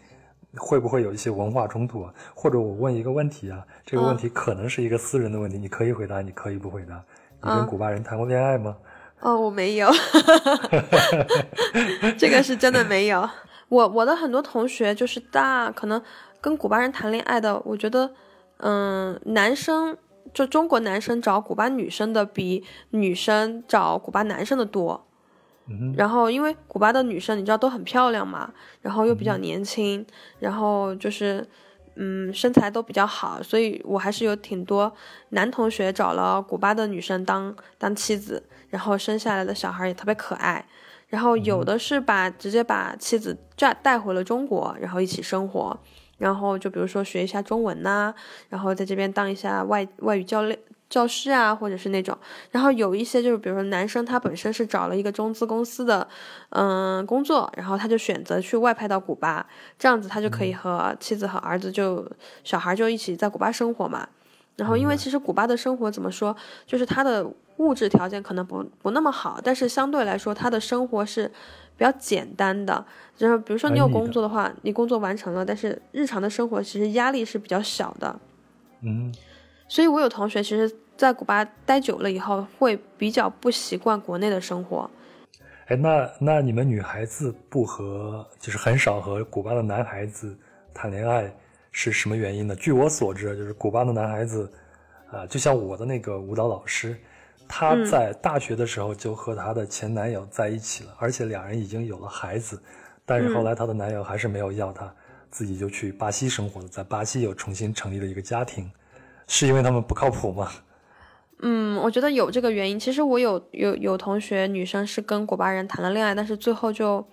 会不会有一些文化冲突啊？或者我问一个问题啊，这个问题可能是一个私人的问题，你可以回答，你可以不回答。你跟古巴人谈过恋爱吗？哦，我没有，这个是真的没有。我我的很多同学就是大，可能跟古巴人谈恋爱的，我觉得，嗯，男生。就中国男生找古巴女生的比女生找古巴男生的多，然后因为古巴的女生你知道都很漂亮嘛，然后又比较年轻，然后就是嗯身材都比较好，所以我还是有挺多男同学找了古巴的女生当当妻子，然后生下来的小孩也特别可爱，然后有的是把直接把妻子带带回了中国，然后一起生活。然后就比如说学一下中文呐，然后在这边当一下外外语教练教师啊，或者是那种。然后有一些就是比如说男生他本身是找了一个中资公司的嗯工作，然后他就选择去外派到古巴，这样子他就可以和妻子和儿子就小孩就一起在古巴生活嘛。然后因为其实古巴的生活怎么说，就是他的物质条件可能不不那么好，但是相对来说他的生活是。比较简单的，就是比如说你有工作的话，你工作完成了，但是日常的生活其实压力是比较小的。嗯，所以我有同学其实，在古巴待久了以后，会比较不习惯国内的生活。哎，那那你们女孩子不和，就是很少和古巴的男孩子谈恋爱，是什么原因呢？据我所知，就是古巴的男孩子，啊，就像我的那个舞蹈老师。她在大学的时候就和她的前男友在一起了，而且两人已经有了孩子，但是后来她的男友还是没有要她。自己就去巴西生活了，在巴西又重新成立了一个家庭，是因为他们不靠谱吗？嗯，我觉得有这个原因。其实我有有有同学女生是跟古巴人谈了恋爱，但是最后就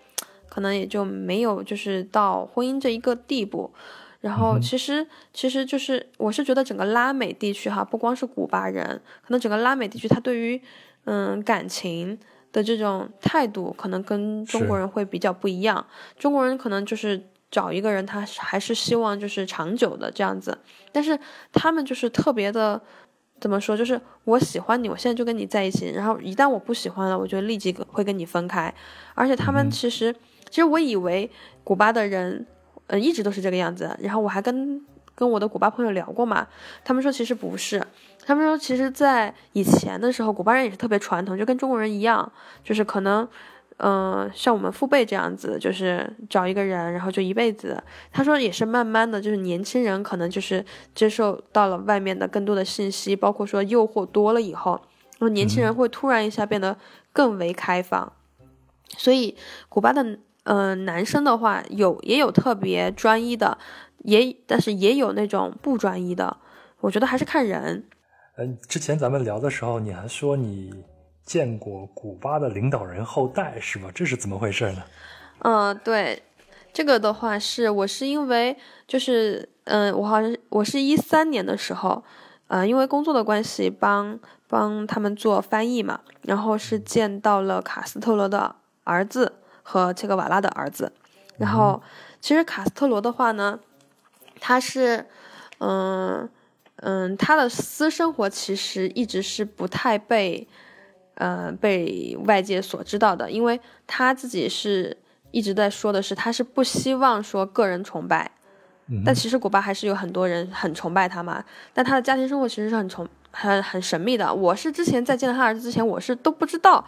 可能也就没有就是到婚姻这一个地步。然后其实其实就是我是觉得整个拉美地区哈，不光是古巴人，可能整个拉美地区他对于嗯感情的这种态度，可能跟中国人会比较不一样。中国人可能就是找一个人，他还是希望就是长久的这样子，但是他们就是特别的。怎么说？就是我喜欢你，我现在就跟你在一起。然后一旦我不喜欢了，我就立即会跟你分开。而且他们其实，其实我以为古巴的人，呃，一直都是这个样子。然后我还跟跟我的古巴朋友聊过嘛，他们说其实不是，他们说其实，在以前的时候，古巴人也是特别传统，就跟中国人一样，就是可能。嗯，像我们父辈这样子，就是找一个人，然后就一辈子。他说也是慢慢的就是年轻人可能就是接受到了外面的更多的信息，包括说诱惑多了以后，然后年轻人会突然一下变得更为开放。所以古巴的嗯男生的话，有也有特别专一的，也但是也有那种不专一的。我觉得还是看人。嗯，之前咱们聊的时候，你还说你。见过古巴的领导人后代是吧？这是怎么回事呢？嗯，对，这个的话是我是因为就是嗯，我好像我是一三年的时候，嗯，因为工作的关系帮帮他们做翻译嘛，然后是见到了卡斯特罗的儿子和切格瓦拉的儿子，然后其实卡斯特罗的话呢，他是嗯嗯，他的私生活其实一直是不太被。呃，被外界所知道的，因为他自己是一直在说的是，他是不希望说个人崇拜，但其实古巴还是有很多人很崇拜他嘛。但他的家庭生活其实是很崇很很神秘的。我是之前在见到他儿子之前，我是都不知道，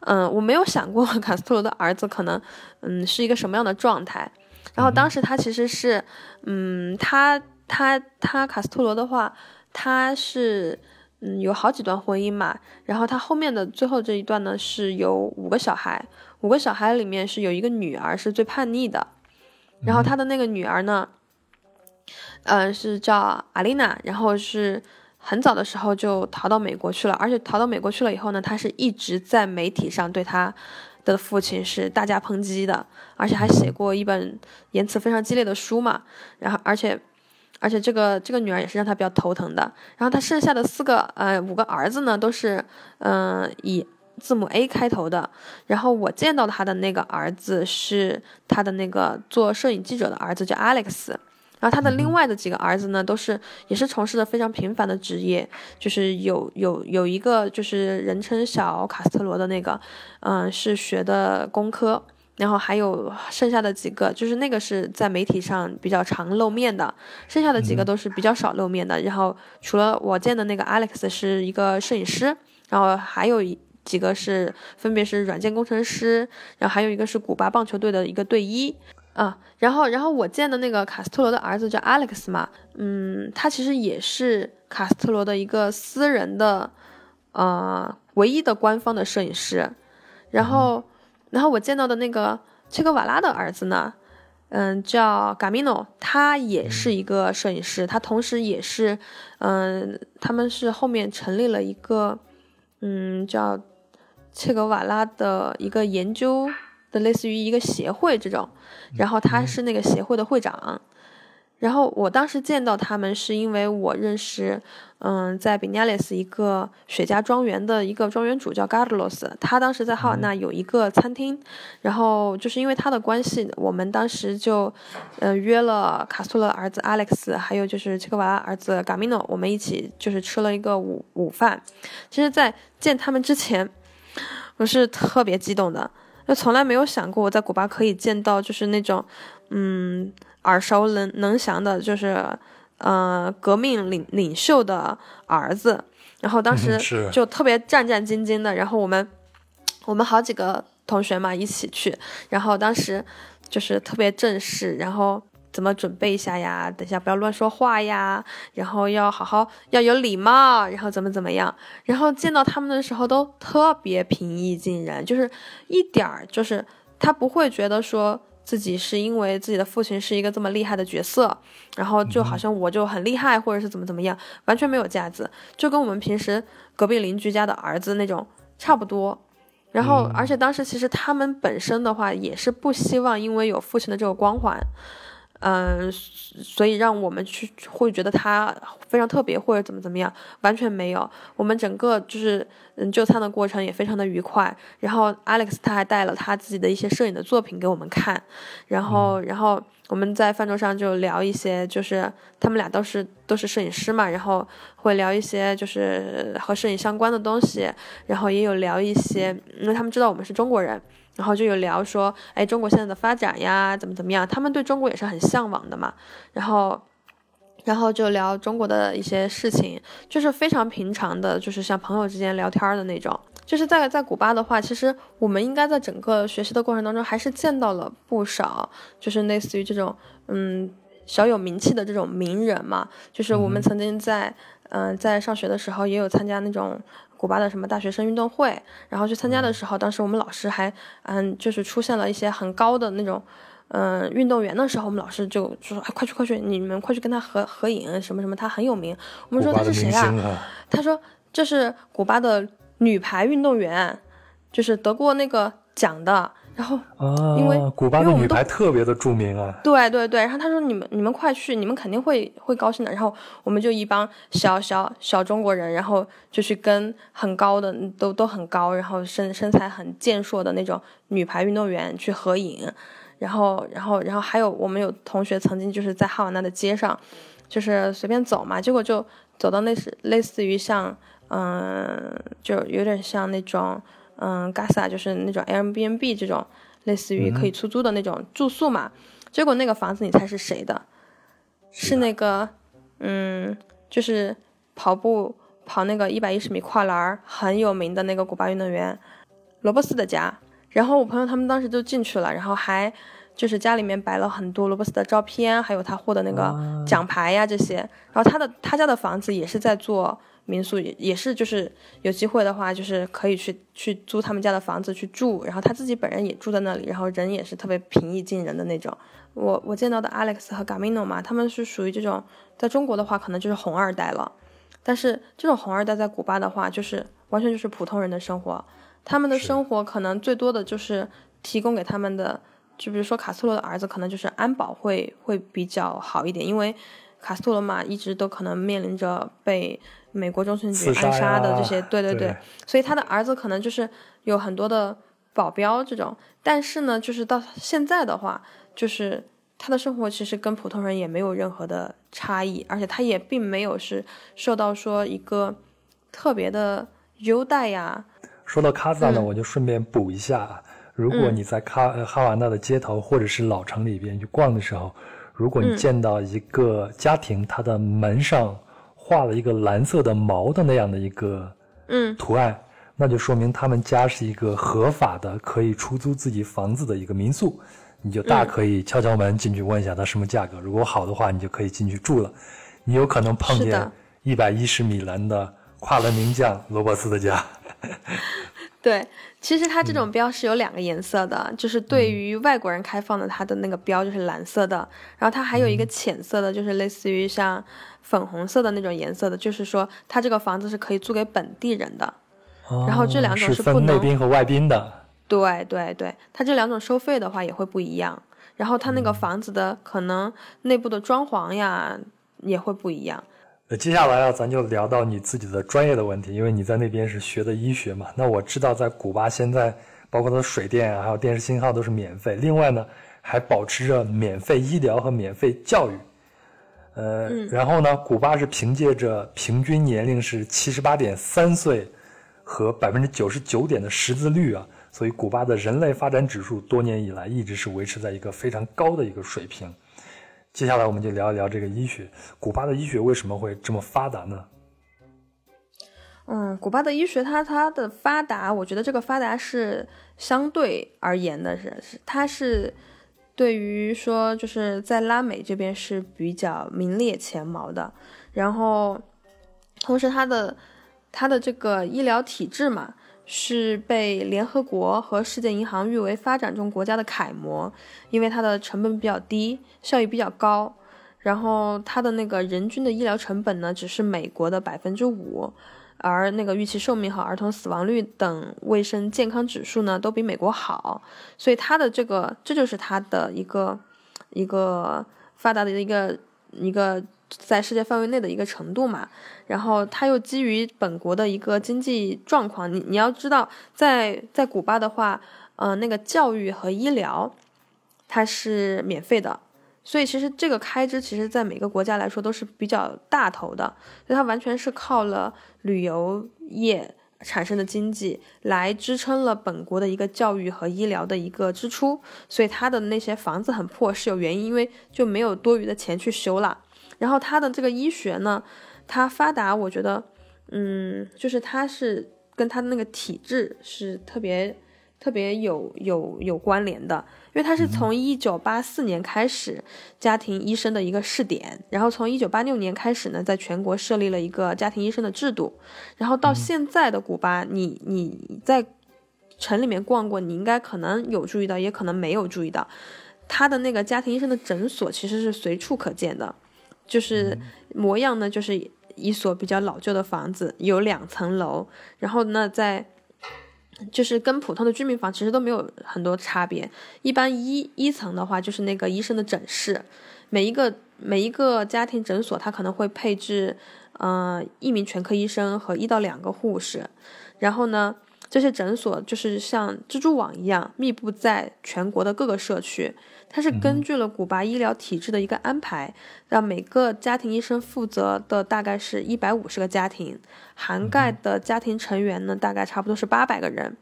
嗯，我没有想过 卡斯特罗的儿子可能嗯是一个什么样的状态。然后当时他其实是，嗯，他他他卡斯特罗的话，他是。嗯，有好几段婚姻嘛，然后他后面的最后这一段呢，是有五个小孩，五个小孩里面是有一个女儿是最叛逆的，然后他的那个女儿呢，嗯，是叫阿丽娜，然后是很早的时候就逃到美国去了，而且逃到美国去了以后呢，他是一直在媒体上对他的父亲是大加抨击的，而且还写过一本言辞非常激烈的书嘛，然后而且。而且这个这个女儿也是让他比较头疼的。然后他剩下的四个呃五个儿子呢，都是嗯以字母 A 开头的。然后我见到他的那个儿子是他的那个做摄影记者的儿子，叫 Alex。然后他的另外的几个儿子呢，都是也是从事的非常平凡的职业，就是有有有一个就是人称小卡斯特罗的那个，嗯是学的工科。然后还有剩下的几个，就是那个是在媒体上比较常露面的，剩下的几个都是比较少露面的。然后除了我见的那个 Alex 是一个摄影师，然后还有几个是分别是软件工程师，然后还有一个是古巴棒球队的一个队医啊。然后然后我见的那个卡斯特罗的儿子叫 Alex 嘛，嗯，他其实也是卡斯特罗的一个私人的，呃，唯一的官方的摄影师，然后。然后我见到的那个切格瓦拉的儿子呢，嗯，叫 Gamino，他也是一个摄影师，他同时也是，嗯，他们是后面成立了一个，嗯，叫切格瓦拉的一个研究的，类似于一个协会这种，然后他是那个协会的会长。然后我当时见到他们是因为我认识，嗯，在比尼亚雷斯一个雪茄庄园的一个庄园主叫 Garlos，他当时在哈瓦那有一个餐厅，然后就是因为他的关系，我们当时就，呃，约了卡苏勒儿子 Alex，还有就是切克瓦拉儿子 Gamino，我们一起就是吃了一个午午饭。其实，在见他们之前，我是特别激动的，就从来没有想过我在古巴可以见到就是那种，嗯。耳熟能能详的，就是，呃，革命领领袖的儿子，然后当时就特别战战兢兢的，然后我们，我们好几个同学嘛一起去，然后当时就是特别正式，然后怎么准备一下呀？等下不要乱说话呀，然后要好好要有礼貌，然后怎么怎么样？然后见到他们的时候都特别平易近人，就是一点儿就是他不会觉得说。自己是因为自己的父亲是一个这么厉害的角色，然后就好像我就很厉害，或者是怎么怎么样，完全没有架子，就跟我们平时隔壁邻居家的儿子那种差不多。然后，而且当时其实他们本身的话也是不希望因为有父亲的这个光环。嗯，所以让我们去会觉得他非常特别或者怎么怎么样，完全没有。我们整个就是嗯就餐的过程也非常的愉快。然后 Alex 他还带了他自己的一些摄影的作品给我们看，然后然后我们在饭桌上就聊一些，就是他们俩都是都是摄影师嘛，然后会聊一些就是和摄影相关的东西，然后也有聊一些，因为他们知道我们是中国人。然后就有聊说，哎，中国现在的发展呀，怎么怎么样？他们对中国也是很向往的嘛。然后，然后就聊中国的一些事情，就是非常平常的，就是像朋友之间聊天的那种。就是在在古巴的话，其实我们应该在整个学习的过程当中，还是见到了不少，就是类似于这种，嗯，小有名气的这种名人嘛。就是我们曾经在，嗯，在上学的时候也有参加那种。古巴的什么大学生运动会，然后去参加的时候，当时我们老师还，嗯，就是出现了一些很高的那种，嗯，运动员的时候，我们老师就就说，哎，快去快去，你们快去跟他合合影，什么什么，他很有名。我们说他是谁啊？他说这是古巴的女排运动员，就是得过那个奖的。然后，因为古巴的女排特别的著名啊。对对对，然后他说你们你们快去，你们肯定会会高兴的。然后我们就一帮小小小中国人，然后就去跟很高的都都很高，然后身身材很健硕的那种女排运动员去合影。然后然后然后还有我们有同学曾经就是在哈瓦那的街上，就是随便走嘛，结果就走到类似类似于像嗯，就有点像那种。嗯，Gasa 就是那种 Airbnb 这种类似于可以出租的那种住宿嘛。结果那个房子你猜是谁的？是那个，嗯，就是跑步跑那个一百一十米跨栏很有名的那个古巴运动员罗伯斯的家。然后我朋友他们当时就进去了，然后还就是家里面摆了很多罗伯斯的照片，还有他获得那个奖牌呀这些。然后他的他家的房子也是在做。民宿也也是，就是有机会的话，就是可以去去租他们家的房子去住，然后他自己本人也住在那里，然后人也是特别平易近人的那种。我我见到的 Alex 和 Gamino 嘛，他们是属于这种，在中国的话可能就是红二代了，但是这种红二代在古巴的话，就是完全就是普通人的生活，他们的生活可能最多的就是提供给他们的，就比如说卡斯罗的儿子，可能就是安保会会比较好一点，因为卡斯罗嘛一直都可能面临着被。美国中情局暗杀的这些，对对对，所以他的儿子可能就是有很多的保镖这种，但是呢，就是到现在的话，就是他的生活其实跟普通人也没有任何的差异，而且他也并没有是受到说一个特别的优待呀。说到卡萨呢，我就顺便补一下，如果你在卡哈瓦那的街头或者是老城里边去逛的时候，如果你见到一个家庭，他的门上。画了一个蓝色的毛的那样的一个嗯图案，那就说明他们家是一个合法的可以出租自己房子的一个民宿，你就大可以敲敲门进去问一下他什么价格，如果好的话，你就可以进去住了。你有可能碰见一百一十米栏的跨栏名将罗伯斯的家。对，其实它这种标是有两个颜色的，就是对于外国人开放的，它的那个标就是蓝色的，然后它还有一个浅色的，就是类似于像。粉红色的那种颜色的，就是说它这个房子是可以租给本地人的，然后这两种是分内宾和外宾的。对对对，它这两种收费的话也会不一样，然后它那个房子的可能内部的装潢呀也会不一样。呃，接下来啊，咱就聊到你自己的专业的问题，因为你在那边是学的医学嘛。那我知道在古巴现在，包括它的水电啊，还有电视信号都是免费，另外呢还保持着免费医疗和免费教育。呃，然后呢？古巴是凭借着平均年龄是七十八点三岁和百分之九十九点的识字率啊，所以古巴的人类发展指数多年以来一直是维持在一个非常高的一个水平。接下来我们就聊一聊这个医学，古巴的医学为什么会这么发达呢？嗯，古巴的医学它它的发达，我觉得这个发达是相对而言的，是是它是。对于说，就是在拉美这边是比较名列前茅的，然后同时它的它的这个医疗体制嘛，是被联合国和世界银行誉为发展中国家的楷模，因为它的成本比较低，效益比较高。然后它的那个人均的医疗成本呢，只是美国的百分之五，而那个预期寿命和儿童死亡率等卫生健康指数呢，都比美国好。所以它的这个，这就是它的一个一个发达的一个一个在世界范围内的一个程度嘛。然后它又基于本国的一个经济状况，你你要知道，在在古巴的话，嗯，那个教育和医疗它是免费的。所以其实这个开支，其实在每个国家来说都是比较大头的，所以它完全是靠了旅游业产生的经济来支撑了本国的一个教育和医疗的一个支出。所以它的那些房子很破是有原因，因为就没有多余的钱去修了。然后它的这个医学呢，它发达，我觉得，嗯，就是它是跟它的那个体制是特别特别有有有关联的。因为它是从一九八四年开始家庭医生的一个试点，然后从一九八六年开始呢，在全国设立了一个家庭医生的制度，然后到现在的古巴，你你在城里面逛过，你应该可能有注意到，也可能没有注意到，他的那个家庭医生的诊所其实是随处可见的，就是模样呢，就是一所比较老旧的房子，有两层楼，然后呢在。就是跟普通的居民房其实都没有很多差别。一般一一层的话，就是那个医生的诊室，每一个每一个家庭诊所，它可能会配置，呃，一名全科医生和一到两个护士。然后呢，这些诊所就是像蜘蛛网一样，密布在全国的各个社区。它是根据了古巴医疗体制的一个安排，让每个家庭医生负责的大概是一百五十个家庭，涵盖的家庭成员呢大概差不多是八百个人，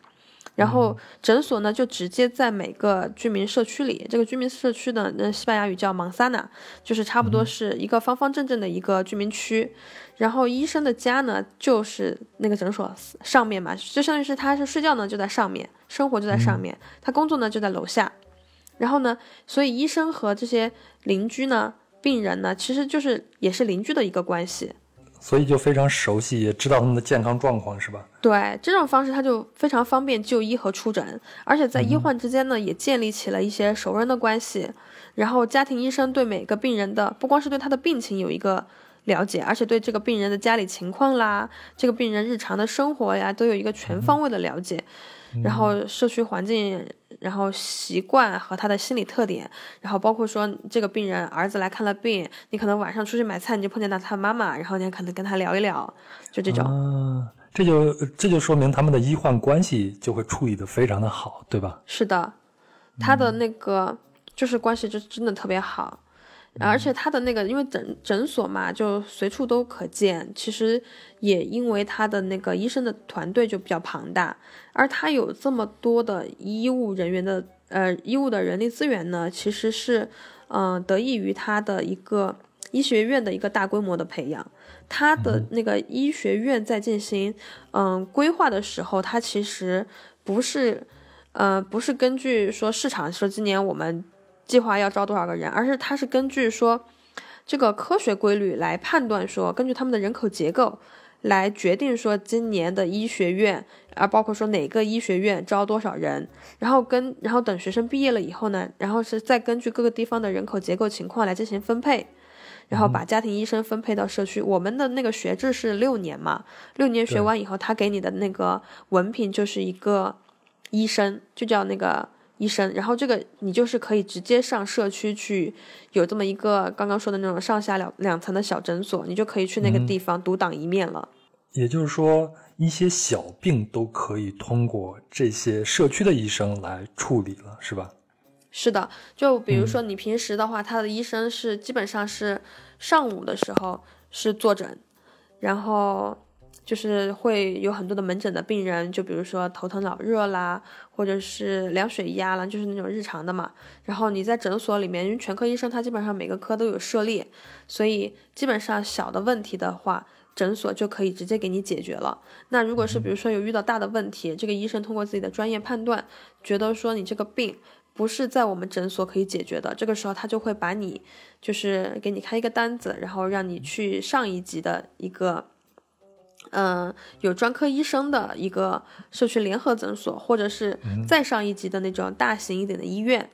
然后诊所呢就直接在每个居民社区里，这个居民社区的那西班牙语叫芒萨纳，就是差不多是一个方方正正的一个居民区，然后医生的家呢就是那个诊所上面嘛，就相当于是他是睡觉呢就在上面，生活就在上面，他工作呢就在楼下。然后呢，所以医生和这些邻居呢、病人呢，其实就是也是邻居的一个关系，所以就非常熟悉，也知道他们的健康状况，是吧？对，这种方式他就非常方便就医和出诊，而且在医患之间呢，也建立起了一些熟人的关系。然后家庭医生对每个病人的，不光是对他的病情有一个了解，而且对这个病人的家里情况啦，这个病人日常的生活呀，都有一个全方位的了解。然后社区环境，然后习惯和他的心理特点，然后包括说这个病人儿子来看了病，你可能晚上出去买菜，你就碰见到他妈妈，然后你可能跟他聊一聊，就这种。啊，这就这就说明他们的医患关系就会处理的非常的好，对吧？是的，他的那个就是关系就真的特别好。而且他的那个，因为诊诊所嘛，就随处都可见。其实也因为他的那个医生的团队就比较庞大，而他有这么多的医务人员的呃医务的人力资源呢，其实是嗯得益于他的一个医学院的一个大规模的培养。他的那个医学院在进行嗯规划的时候，他其实不是呃不是根据说市场说今年我们。计划要招多少个人，而是他是根据说这个科学规律来判断，说根据他们的人口结构来决定说今年的医学院，啊，包括说哪个医学院招多少人，然后跟然后等学生毕业了以后呢，然后是再根据各个地方的人口结构情况来进行分配，然后把家庭医生分配到社区。我们的那个学制是六年嘛，六年学完以后，他给你的那个文凭就是一个医生，就叫那个。医生，然后这个你就是可以直接上社区去，有这么一个刚刚说的那种上下两两层的小诊所，你就可以去那个地方独当一面了。也就是说，一些小病都可以通过这些社区的医生来处理了，是吧？是的，就比如说你平时的话，他的医生是基本上是上午的时候是坐诊，然后。就是会有很多的门诊的病人，就比如说头疼脑热啦，或者是量血压啦，就是那种日常的嘛。然后你在诊所里面，因为全科医生他基本上每个科都有涉猎，所以基本上小的问题的话，诊所就可以直接给你解决了。那如果是比如说有遇到大的问题，这个医生通过自己的专业判断，觉得说你这个病不是在我们诊所可以解决的，这个时候他就会把你就是给你开一个单子，然后让你去上一级的一个。嗯，有专科医生的一个社区联合诊所，或者是再上一级的那种大型一点的医院，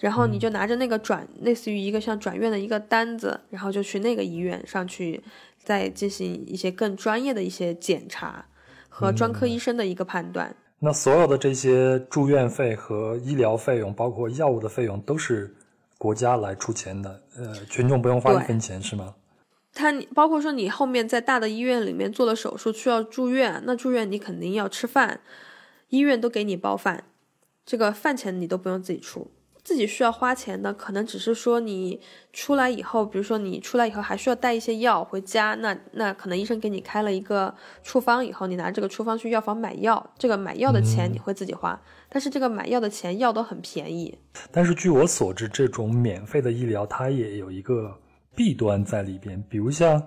然后你就拿着那个转，类似于一个像转院的一个单子，然后就去那个医院上去，再进行一些更专业的一些检查和专科医生的一个判断。那所有的这些住院费和医疗费用，包括药物的费用，都是国家来出钱的，呃，群众不用花一分钱，是吗？他包括说你后面在大的医院里面做了手术需要住院，那住院你肯定要吃饭，医院都给你包饭，这个饭钱你都不用自己出，自己需要花钱的可能只是说你出来以后，比如说你出来以后还需要带一些药回家，那那可能医生给你开了一个处方以后，你拿这个处方去药房买药，这个买药的钱你会自己花，但是这个买药的钱药都很便宜。但是据我所知，这种免费的医疗它也有一个。弊端在里边，比如像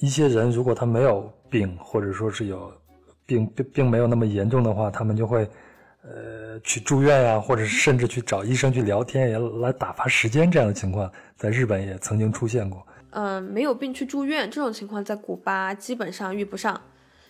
一些人，如果他没有病，或者说是有病并并没有那么严重的话，他们就会呃去住院呀，或者甚至去找医生去聊天，也来打发时间。这样的情况在日本也曾经出现过。嗯，没有病去住院这种情况在古巴基本上遇不上，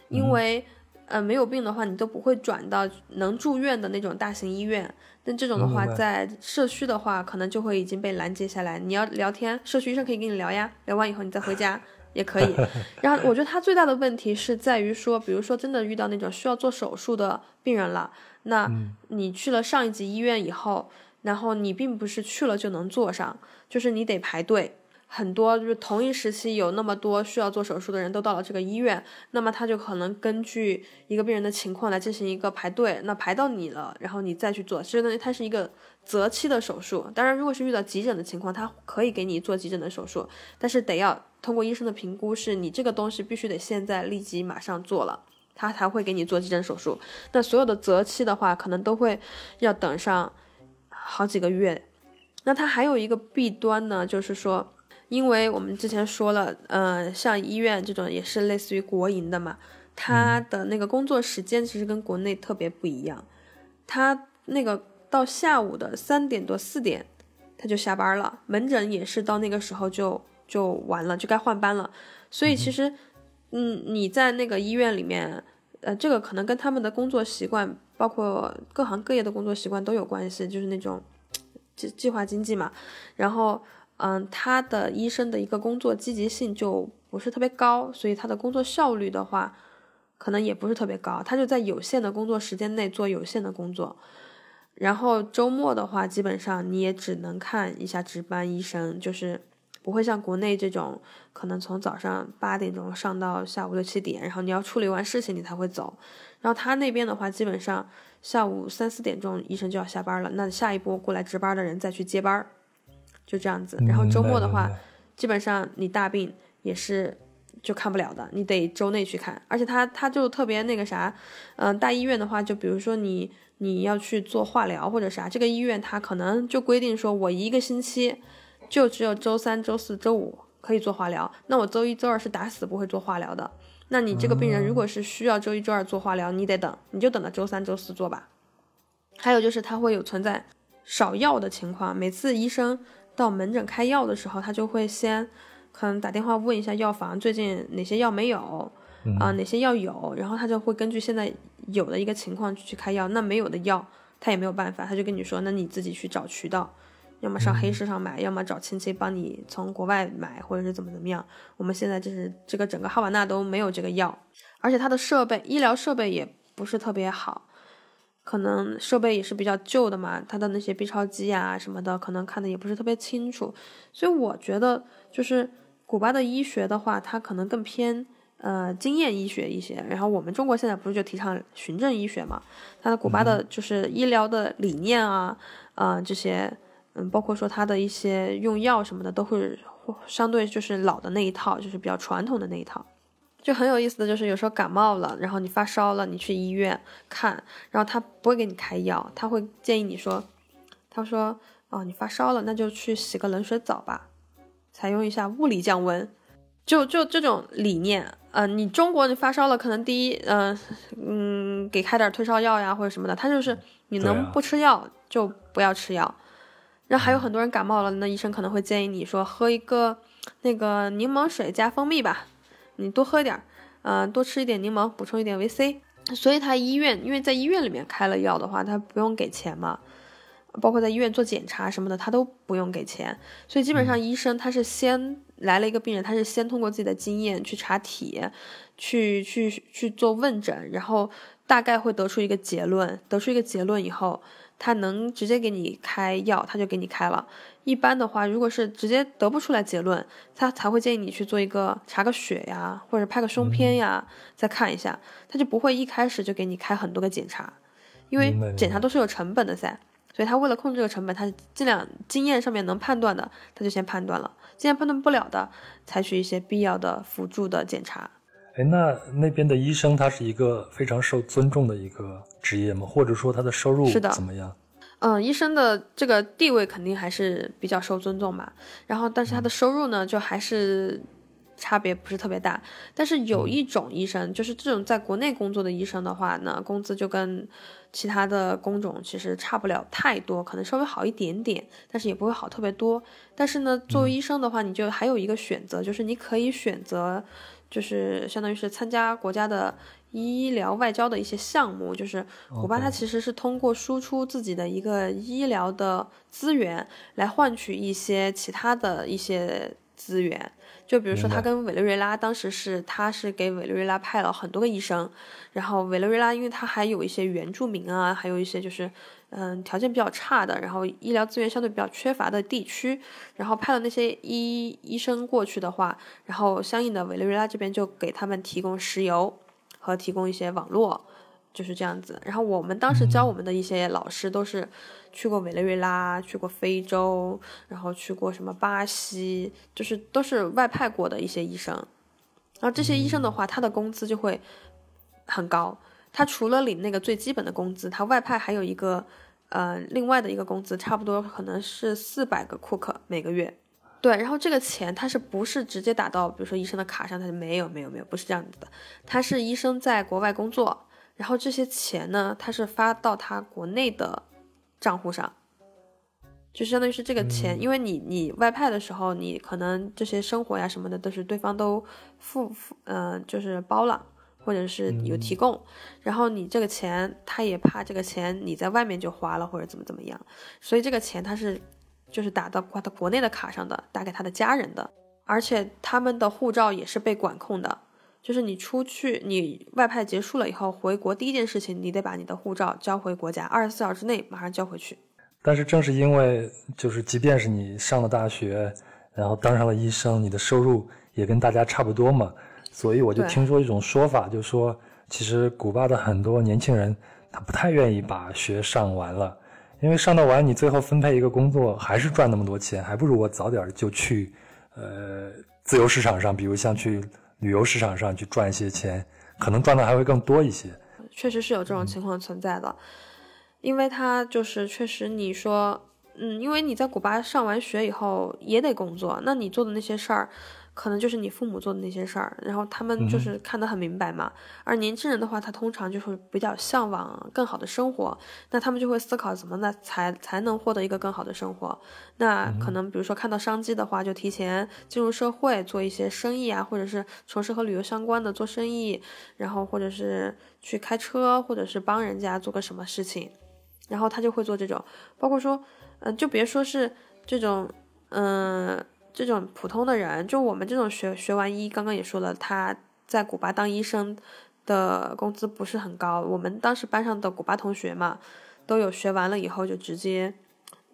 因为呃没有病的话，你都不会转到能住院的那种大型医院。但这种的话，在社区的话，可能就会已经被拦截下来。你要聊天，社区医生可以跟你聊呀，聊完以后你再回家也可以。然后我觉得他最大的问题是在于说，比如说真的遇到那种需要做手术的病人了，那你去了上一级医院以后，然后你并不是去了就能做上，就是你得排队。很多就是同一时期有那么多需要做手术的人都到了这个医院，那么他就可能根据一个病人的情况来进行一个排队，那排到你了，然后你再去做。其实呢，它是一个择期的手术。当然，如果是遇到急诊的情况，他可以给你做急诊的手术，但是得要通过医生的评估，是你这个东西必须得现在立即马上做了，他才会给你做急诊手术。那所有的择期的话，可能都会要等上好几个月。那它还有一个弊端呢，就是说。因为我们之前说了，呃，像医院这种也是类似于国营的嘛，他的那个工作时间其实跟国内特别不一样，他那个到下午的三点多四点他就下班了，门诊也是到那个时候就就完了，就该换班了。所以其实，嗯，你在那个医院里面，呃，这个可能跟他们的工作习惯，包括各行各业的工作习惯都有关系，就是那种 计计划经济嘛，然后。嗯，他的医生的一个工作积极性就不是特别高，所以他的工作效率的话，可能也不是特别高。他就在有限的工作时间内做有限的工作，然后周末的话，基本上你也只能看一下值班医生，就是不会像国内这种，可能从早上八点钟上到下午六七点，然后你要处理完事情你才会走。然后他那边的话，基本上下午三四点钟医生就要下班了，那下一波过来值班的人再去接班。就这样子，然后周末的话，基本上你大病也是就看不了的，你得周内去看。而且他他就特别那个啥，嗯，大医院的话，就比如说你你要去做化疗或者啥，这个医院他可能就规定说，我一个星期就只有周三、周四周五可以做化疗，那我周一周二是打死不会做化疗的。那你这个病人如果是需要周一周二做化疗，你得等，你就等到周三、周四做吧。还有就是他会有存在少药的情况，每次医生。到门诊开药的时候，他就会先可能打电话问一下药房最近哪些药没有啊，哪些药有，然后他就会根据现在有的一个情况去开药。那没有的药，他也没有办法，他就跟你说，那你自己去找渠道，要么上黑市上买，要么找亲戚帮你从国外买，或者是怎么怎么样。我们现在就是这个整个哈瓦那都没有这个药，而且它的设备医疗设备也不是特别好。可能设备也是比较旧的嘛，他的那些 B 超机啊什么的，可能看的也不是特别清楚，所以我觉得就是古巴的医学的话，它可能更偏呃经验医学一些。然后我们中国现在不是就提倡循证医学嘛？它的古巴的就是医疗的理念啊，啊这些，嗯，包括说它的一些用药什么的，都会相对就是老的那一套，就是比较传统的那一套。就很有意思的就是，有时候感冒了，然后你发烧了，你去医院看，然后他不会给你开药，他会建议你说，他说，哦，你发烧了，那就去洗个冷水澡吧，采用一下物理降温，就就这种理念，嗯，你中国你发烧了，可能第一，嗯嗯，给开点退烧药呀或者什么的，他就是你能不吃药就不要吃药，然后还有很多人感冒了，那医生可能会建议你说喝一个那个柠檬水加蜂蜜吧。你多喝点儿，嗯，多吃一点柠檬，补充一点维 C。所以他医院，因为在医院里面开了药的话，他不用给钱嘛，包括在医院做检查什么的，他都不用给钱。所以基本上医生他是先来了一个病人，他是先通过自己的经验去查体，去去去做问诊，然后大概会得出一个结论，得出一个结论以后。他能直接给你开药，他就给你开了。一般的话，如果是直接得不出来结论，他才会建议你去做一个查个血呀，或者拍个胸片呀，再看一下。他就不会一开始就给你开很多个检查，因为检查都是有成本的噻。所以他为了控制这个成本，他尽量经验上面能判断的，他就先判断了；经验判断不了的，采取一些必要的辅助的检查。哎，那那边的医生他是一个非常受尊重的一个职业吗？或者说他的收入怎么样？嗯，医生的这个地位肯定还是比较受尊重嘛。然后，但是他的收入呢，就还是差别不是特别大。但是有一种医生，就是这种在国内工作的医生的话呢，工资就跟其他的工种其实差不了太多，可能稍微好一点点，但是也不会好特别多。但是呢，作为医生的话，你就还有一个选择，就是你可以选择。就是相当于是参加国家的医疗外交的一些项目，就是古巴它其实是通过输出自己的一个医疗的资源来换取一些其他的一些资源。就比如说他跟委内瑞拉当时是他是给委内瑞拉派了很多个医生，然后委内瑞拉因为他还有一些原住民啊，还有一些就是。嗯，条件比较差的，然后医疗资源相对比较缺乏的地区，然后派了那些医医生过去的话，然后相应的委内瑞拉这边就给他们提供石油和提供一些网络，就是这样子。然后我们当时教我们的一些老师都是去过委内瑞拉，去过非洲，然后去过什么巴西，就是都是外派过的一些医生。然后这些医生的话，他的工资就会很高。他除了领那个最基本的工资，他外派还有一个，呃，另外的一个工资，差不多可能是四百个库克每个月。对，然后这个钱他是不是直接打到，比如说医生的卡上？他就没有，没有，没有，不是这样子的。他是医生在国外工作，然后这些钱呢，他是发到他国内的账户上，就相当于是这个钱，因为你你外派的时候，你可能这些生活呀什么的都是对方都付付，嗯，就是包了。或者是有提供，然后你这个钱，他也怕这个钱你在外面就花了或者怎么怎么样，所以这个钱他是就是打到挂到国内的卡上的，打给他的家人的，而且他们的护照也是被管控的，就是你出去你外派结束了以后回国第一件事情，你得把你的护照交回国家，二十四小时之内马上交回去。但是正是因为就是即便是你上了大学，然后当上了医生，你的收入也跟大家差不多嘛。所以我就听说一种说法，就是说，其实古巴的很多年轻人他不太愿意把学上完了，因为上到完你最后分配一个工作还是赚那么多钱，还不如我早点就去，呃，自由市场上，比如像去旅游市场上去赚一些钱，可能赚的还会更多一些。确实是有这种情况存在的，因为他就是确实你说，嗯，因为你在古巴上完学以后也得工作，那你做的那些事儿。可能就是你父母做的那些事儿，然后他们就是看得很明白嘛。而年轻人的话，他通常就会比较向往更好的生活，那他们就会思考怎么呢才才能获得一个更好的生活。那可能比如说看到商机的话，就提前进入社会做一些生意啊，或者是从事和旅游相关的做生意，然后或者是去开车，或者是帮人家做个什么事情，然后他就会做这种。包括说，嗯，就别说是这种，嗯。这种普通的人，就我们这种学学完医，刚刚也说了，他在古巴当医生的工资不是很高。我们当时班上的古巴同学嘛，都有学完了以后就直接，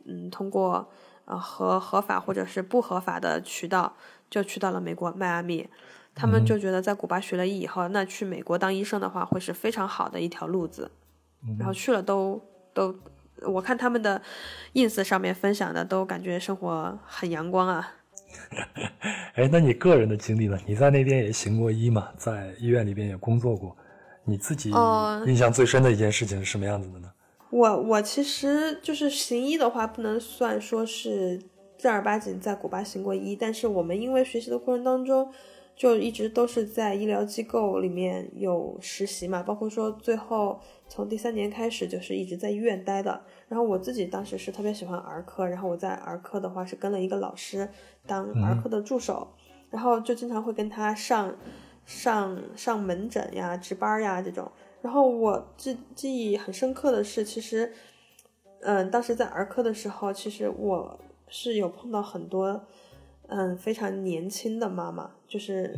嗯，通过呃合合法或者是不合法的渠道，就去到了美国迈阿密。他们就觉得在古巴学了医以后，那去美国当医生的话，会是非常好的一条路子。然后去了都都，我看他们的 ins 上面分享的，都感觉生活很阳光啊。哎，那你个人的经历呢？你在那边也行过医嘛，在医院里边也工作过，你自己印象最深的一件事情是什么样子的呢？我我其实就是行医的话，不能算说是正儿八经在古巴行过医，但是我们因为学习的过程当中，就一直都是在医疗机构里面有实习嘛，包括说最后从第三年开始就是一直在医院待的。然后我自己当时是特别喜欢儿科，然后我在儿科的话是跟了一个老师当儿科的助手，然后就经常会跟他上上上门诊呀、值班呀这种。然后我记记忆很深刻的是，其实，嗯，当时在儿科的时候，其实我是有碰到很多，嗯，非常年轻的妈妈，就是，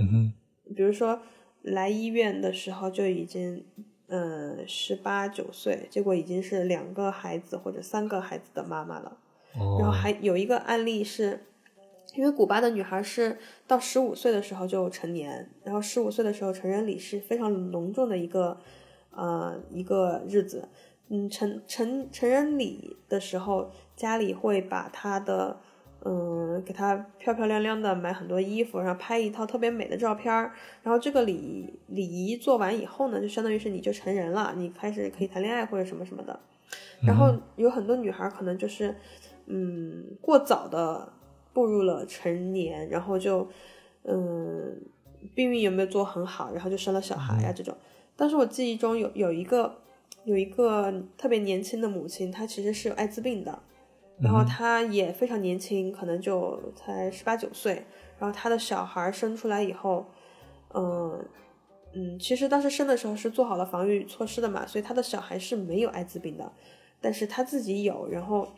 比如说来医院的时候就已经，嗯，十八九岁，结果已经是两个孩子或者三个孩子的妈妈了。然后还有一个案例是，因为古巴的女孩是到十五岁的时候就成年，然后十五岁的时候成人礼是非常隆重的一个。呃，一个日子，嗯，成成成人礼的时候，家里会把她的，嗯，给她漂漂亮亮的买很多衣服，然后拍一套特别美的照片儿。然后这个礼礼仪做完以后呢，就相当于是你就成人了，你开始可以谈恋爱或者什么什么的。然后有很多女孩可能就是，嗯，过早的步入了成年，然后就，嗯，避孕有没有做很好，然后就生了小孩呀这种。但是我记忆中有有一个有一个特别年轻的母亲，她其实是有艾滋病的，然后他也非常年轻，可能就才十八九岁。然后他的小孩生出来以后，嗯嗯，其实当时生的时候是做好了防御措施的嘛，所以他的小孩是没有艾滋病的，但是他自己有。然后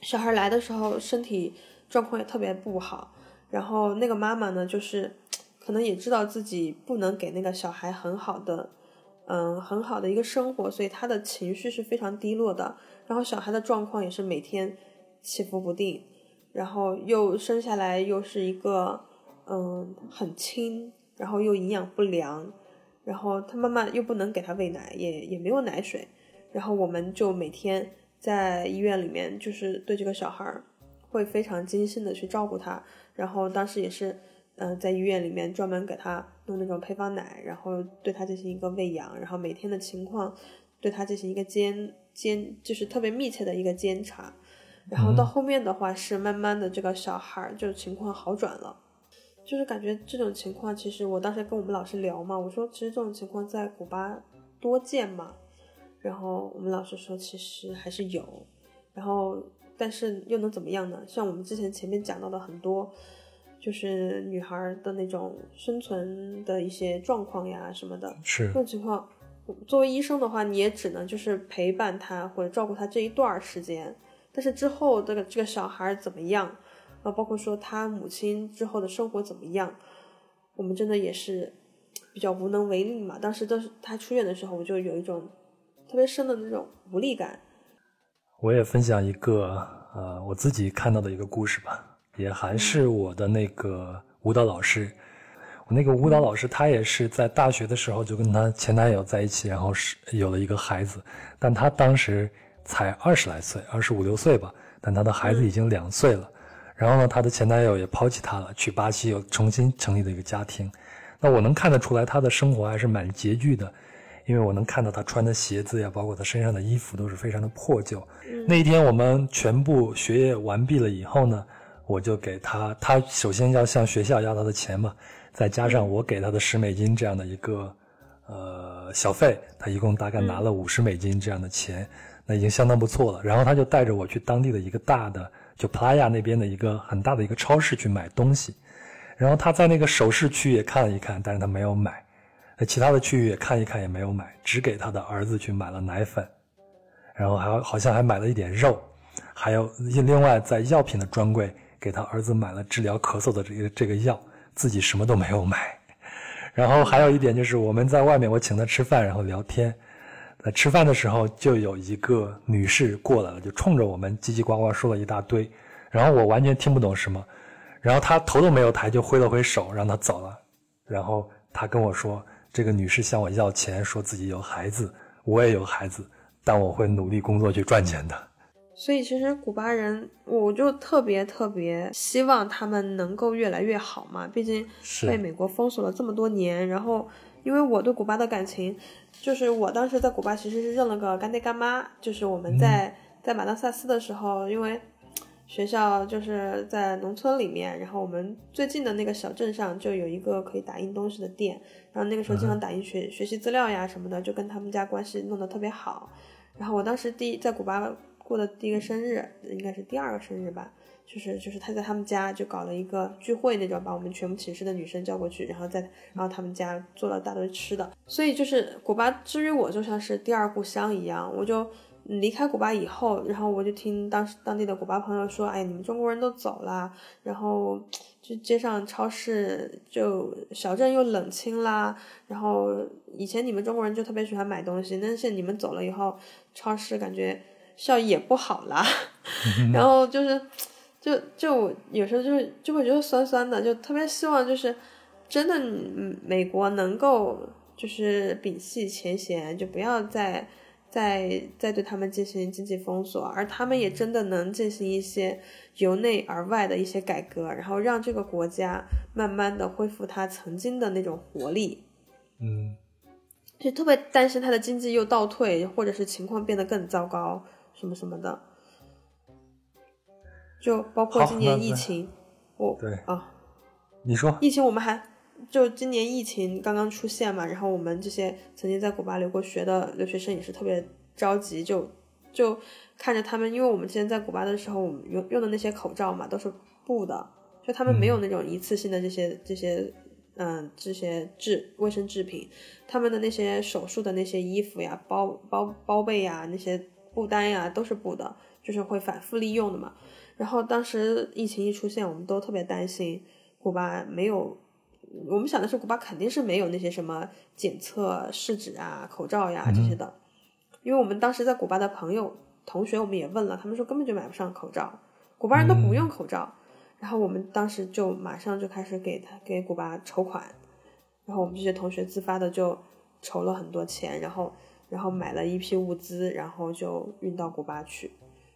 小孩来的时候身体状况也特别不好，然后那个妈妈呢，就是可能也知道自己不能给那个小孩很好的。嗯，很好的一个生活，所以他的情绪是非常低落的。然后小孩的状况也是每天起伏不定，然后又生下来又是一个嗯很轻，然后又营养不良，然后他妈妈又不能给他喂奶，也也没有奶水，然后我们就每天在医院里面就是对这个小孩会非常精心的去照顾他，然后当时也是。嗯，在医院里面专门给他弄那种配方奶，然后对他进行一个喂养，然后每天的情况对他进行一个监监，就是特别密切的一个监察。然后到后面的话是慢慢的这个小孩就情况好转了，就是感觉这种情况其实我当时跟我们老师聊嘛，我说其实这种情况在古巴多见嘛，然后我们老师说其实还是有，然后但是又能怎么样呢？像我们之前前面讲到的很多。就是女孩的那种生存的一些状况呀什么的，是这种情况。作为医生的话，你也只能就是陪伴他或者照顾他这一段时间。但是之后这个这个小孩怎么样啊？包括说他母亲之后的生活怎么样，我们真的也是比较无能为力嘛。当时都是他出院的时候，我就有一种特别深的那种无力感。我也分享一个呃我自己看到的一个故事吧。也还是我的那个舞蹈老师，我那个舞蹈老师，他也是在大学的时候就跟他前男友在一起，然后是有了一个孩子，但他当时才二十来岁，二十五六岁吧，但他的孩子已经两岁了。然后呢，他的前男友也抛弃他了，去巴西又重新成立了一个家庭。那我能看得出来，他的生活还是蛮拮据的，因为我能看到他穿的鞋子呀，包括他身上的衣服都是非常的破旧。那一天我们全部学业完毕了以后呢。我就给他，他首先要向学校要他的钱嘛，再加上我给他的十美金这样的一个呃小费，他一共大概拿了五十美金这样的钱，那已经相当不错了。然后他就带着我去当地的一个大的，就普拉亚那边的一个很大的一个超市去买东西。然后他在那个首饰区也看了一看，但是他没有买，在其他的区域也看一看也没有买，只给他的儿子去买了奶粉，然后还好像还买了一点肉，还有另外在药品的专柜。给他儿子买了治疗咳嗽的这个这个药，自己什么都没有买。然后还有一点就是，我们在外面我请他吃饭，然后聊天。在吃饭的时候，就有一个女士过来了，就冲着我们叽叽呱呱说了一大堆。然后我完全听不懂什么。然后他头都没有抬，就挥了挥手让他走了。然后他跟我说，这个女士向我要钱，说自己有孩子，我也有孩子，但我会努力工作去赚钱的。所以其实古巴人，我就特别特别希望他们能够越来越好嘛。毕竟被美国封锁了这么多年，然后因为我对古巴的感情，就是我当时在古巴其实是认了个干爹干妈。就是我们在在马当萨斯的时候，因为学校就是在农村里面，然后我们最近的那个小镇上就有一个可以打印东西的店，然后那个时候经常打印学学习资料呀什么的，就跟他们家关系弄得特别好。然后我当时第一在古巴。过的第一个生日，应该是第二个生日吧。就是就是他在他们家就搞了一个聚会那种，把我们全部寝室的女生叫过去，然后在然后他们家做了大堆吃的。所以就是古巴，之于我就像是第二故乡一样，我就离开古巴以后，然后我就听当时当地的古巴朋友说，哎，你们中国人都走了，然后就街上超市就小镇又冷清啦，然后以前你们中国人就特别喜欢买东西，但是你们走了以后，超市感觉效益也不好啦，然后就是。就就有时候就是就会觉得酸酸的，就特别希望就是真的美国能够就是摒弃前嫌，就不要再再再对他们进行经济封锁，而他们也真的能进行一些由内而外的一些改革，然后让这个国家慢慢的恢复它曾经的那种活力。嗯，就特别担心它的经济又倒退，或者是情况变得更糟糕，什么什么的。就包括今年疫情，我对啊，你说。疫情，我们还就今年疫情刚刚出现嘛，然后我们这些曾经在古巴留过学的留学生也是特别着急，就就看着他们，因为我们之前在古巴的时候，我们用用的那些口罩嘛都是布的，就他们没有那种一次性的这些这些嗯这些制卫生制品，他们的那些手术的那些衣服呀、包包包被呀、那些布单呀都是布的，就是会反复利用的嘛。然后当时疫情一出现，我们都特别担心古巴没有。我们想的是古巴肯定是没有那些什么检测试纸啊、口罩呀这些的，因为我们当时在古巴的朋友、同学，我们也问了，他们说根本就买不上口罩，古巴人都不用口罩。然后我们当时就马上就开始给他给古巴筹款，然后我们这些同学自发的就筹了很多钱，然后然后买了一批物资，然后就运到古巴去。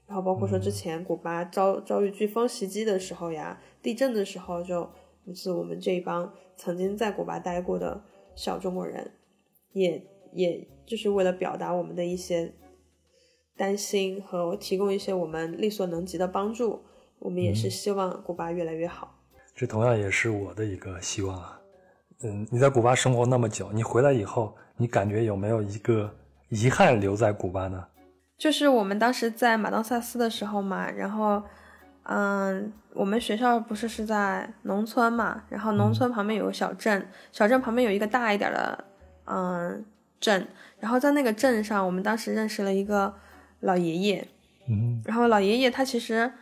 然后包括说之前古巴遭遭遇飓风袭击的时候呀，地震的时候，就就是我们这一帮曾经在古巴待过的小中国人，也也就是为了表达我们的一些担心和提供一些我们力所能及的帮助，我们也是希望古巴越来越好。这同样也是我的一个希望啊。嗯，你在古巴生活那么久，你回来以后，你感觉有没有一个遗憾留在古巴呢？就是我们当时在马当萨斯的时候嘛，然后，嗯，我们学校不是是在农村嘛，然后农村旁边有个小镇，小镇旁边有一个大一点的，嗯，镇，然后在那个镇上，我们当时认识了一个老爷爷，嗯，然后老爷爷他其实，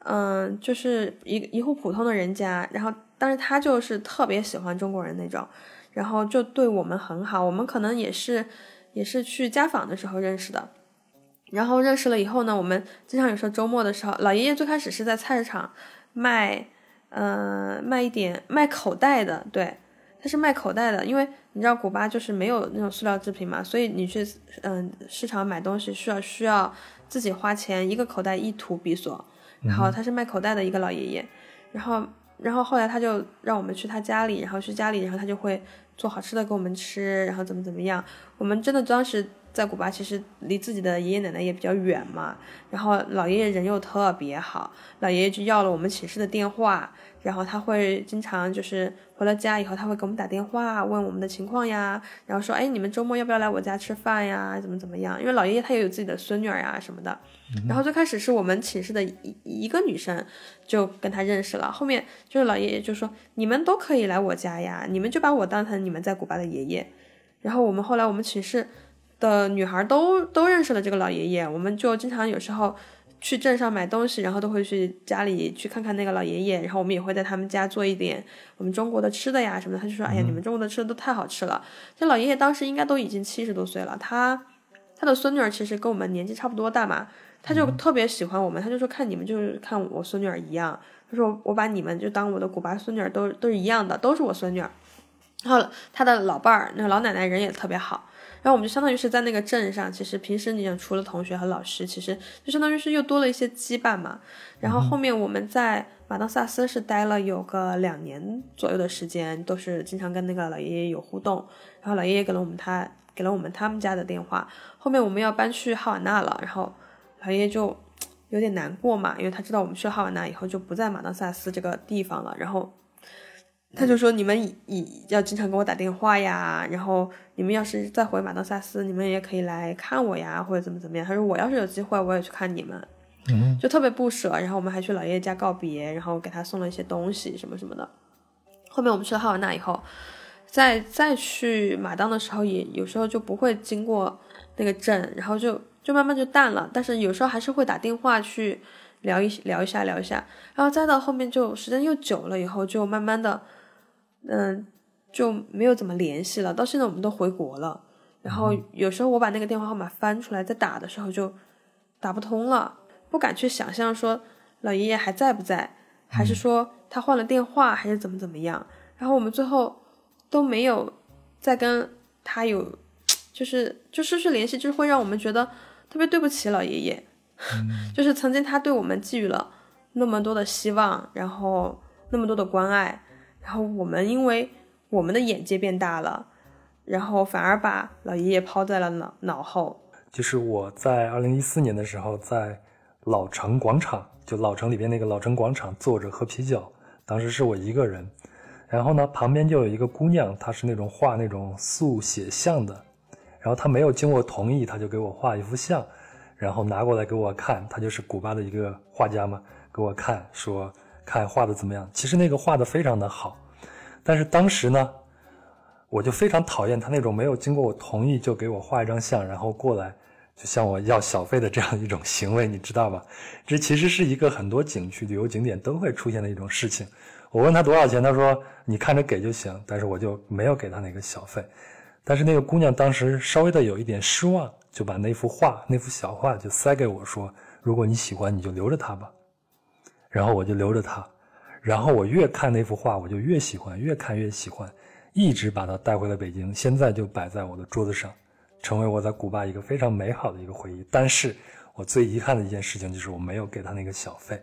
嗯，就是一一户普通的人家，然后但是他就是特别喜欢中国人那种，然后就对我们很好，我们可能也是也是去家访的时候认识的。然后认识了以后呢，我们经常有时候周末的时候，老爷爷最开始是在菜市场卖，呃，卖一点卖口袋的，对，他是卖口袋的，因为你知道古巴就是没有那种塑料制品嘛，所以你去嗯市场买东西需要需要自己花钱，一个口袋一图比索，然后他是卖口袋的一个老爷爷，然后然后后来他就让我们去他家里，然后去家里，然后他就会做好吃的给我们吃，然后怎么怎么样，我们真的当时。在古巴其实离自己的爷爷奶奶也比较远嘛，然后老爷爷人又特别好，老爷爷就要了我们寝室的电话，然后他会经常就是回了家以后，他会给我们打电话问我们的情况呀，然后说，哎，你们周末要不要来我家吃饭呀？怎么怎么样？因为老爷爷他也有自己的孙女儿呀什么的。然后最开始是我们寝室的一一个女生就跟他认识了，后面就是老爷爷就说，你们都可以来我家呀，你们就把我当成你们在古巴的爷爷。然后我们后来我们寝室。的女孩都都认识了这个老爷爷，我们就经常有时候去镇上买东西，然后都会去家里去看看那个老爷爷，然后我们也会在他们家做一点我们中国的吃的呀什么的。他就说：“哎呀，你们中国的吃的都太好吃了。”这老爷爷当时应该都已经七十多岁了，他他的孙女儿其实跟我们年纪差不多大嘛，他就特别喜欢我们，他就说看你们就是看我孙女儿一样，他说我把你们就当我的古巴孙女儿都都是一样的，都是我孙女儿。然后他的老伴儿那个老奶奶人也特别好。然后我们就相当于是在那个镇上，其实平时你想除了同学和老师，其实就相当于是又多了一些羁绊嘛。然后后面我们在马当萨斯是待了有个两年左右的时间，都是经常跟那个老爷爷有互动。然后老爷爷给了我们他给了我们他们家的电话。后面我们要搬去哈瓦那了，然后老爷爷就有点难过嘛，因为他知道我们去哈瓦那以后就不在马当萨斯这个地方了。然后他就说你们以以要经常给我打电话呀，然后你们要是再回马当萨斯，你们也可以来看我呀，或者怎么怎么样。他说我要是有机会，我也去看你们，嗯，就特别不舍。然后我们还去老爷爷家告别，然后给他送了一些东西什么什么的。后面我们去了哈瓦那以后，再再去马当的时候，也有时候就不会经过那个镇，然后就就慢慢就淡了。但是有时候还是会打电话去聊一聊一下聊一下，然后再到后面就时间又久了以后，就慢慢的。嗯，就没有怎么联系了。到现在我们都回国了，然后有时候我把那个电话号码翻出来再打的时候就打不通了，不敢去想象说老爷爷还在不在，还是说他换了电话，还是怎么怎么样。然后我们最后都没有再跟他有，就是就失去联系，就会让我们觉得特别对不起老爷爷，就是曾经他对我们寄予了那么多的希望，然后那么多的关爱。然后我们因为我们的眼界变大了，然后反而把老爷爷抛在了脑脑后。就是我在二零一四年的时候，在老城广场，就老城里边那个老城广场坐着喝啤酒，当时是我一个人。然后呢，旁边就有一个姑娘，她是那种画那种速写像的，然后他没有经过同意，他就给我画一幅像，然后拿过来给我看，他就是古巴的一个画家嘛，给我看说。看画的怎么样？其实那个画的非常的好，但是当时呢，我就非常讨厌他那种没有经过我同意就给我画一张像，然后过来就向我要小费的这样一种行为，你知道吧？这其实是一个很多景区旅游景点都会出现的一种事情。我问他多少钱，他说你看着给就行，但是我就没有给他那个小费。但是那个姑娘当时稍微的有一点失望，就把那幅画那幅小画就塞给我说：“如果你喜欢，你就留着它吧。”然后我就留着它，然后我越看那幅画，我就越喜欢，越看越喜欢，一直把它带回了北京，现在就摆在我的桌子上，成为我在古巴一个非常美好的一个回忆。但是我最遗憾的一件事情就是我没有给他那个小费。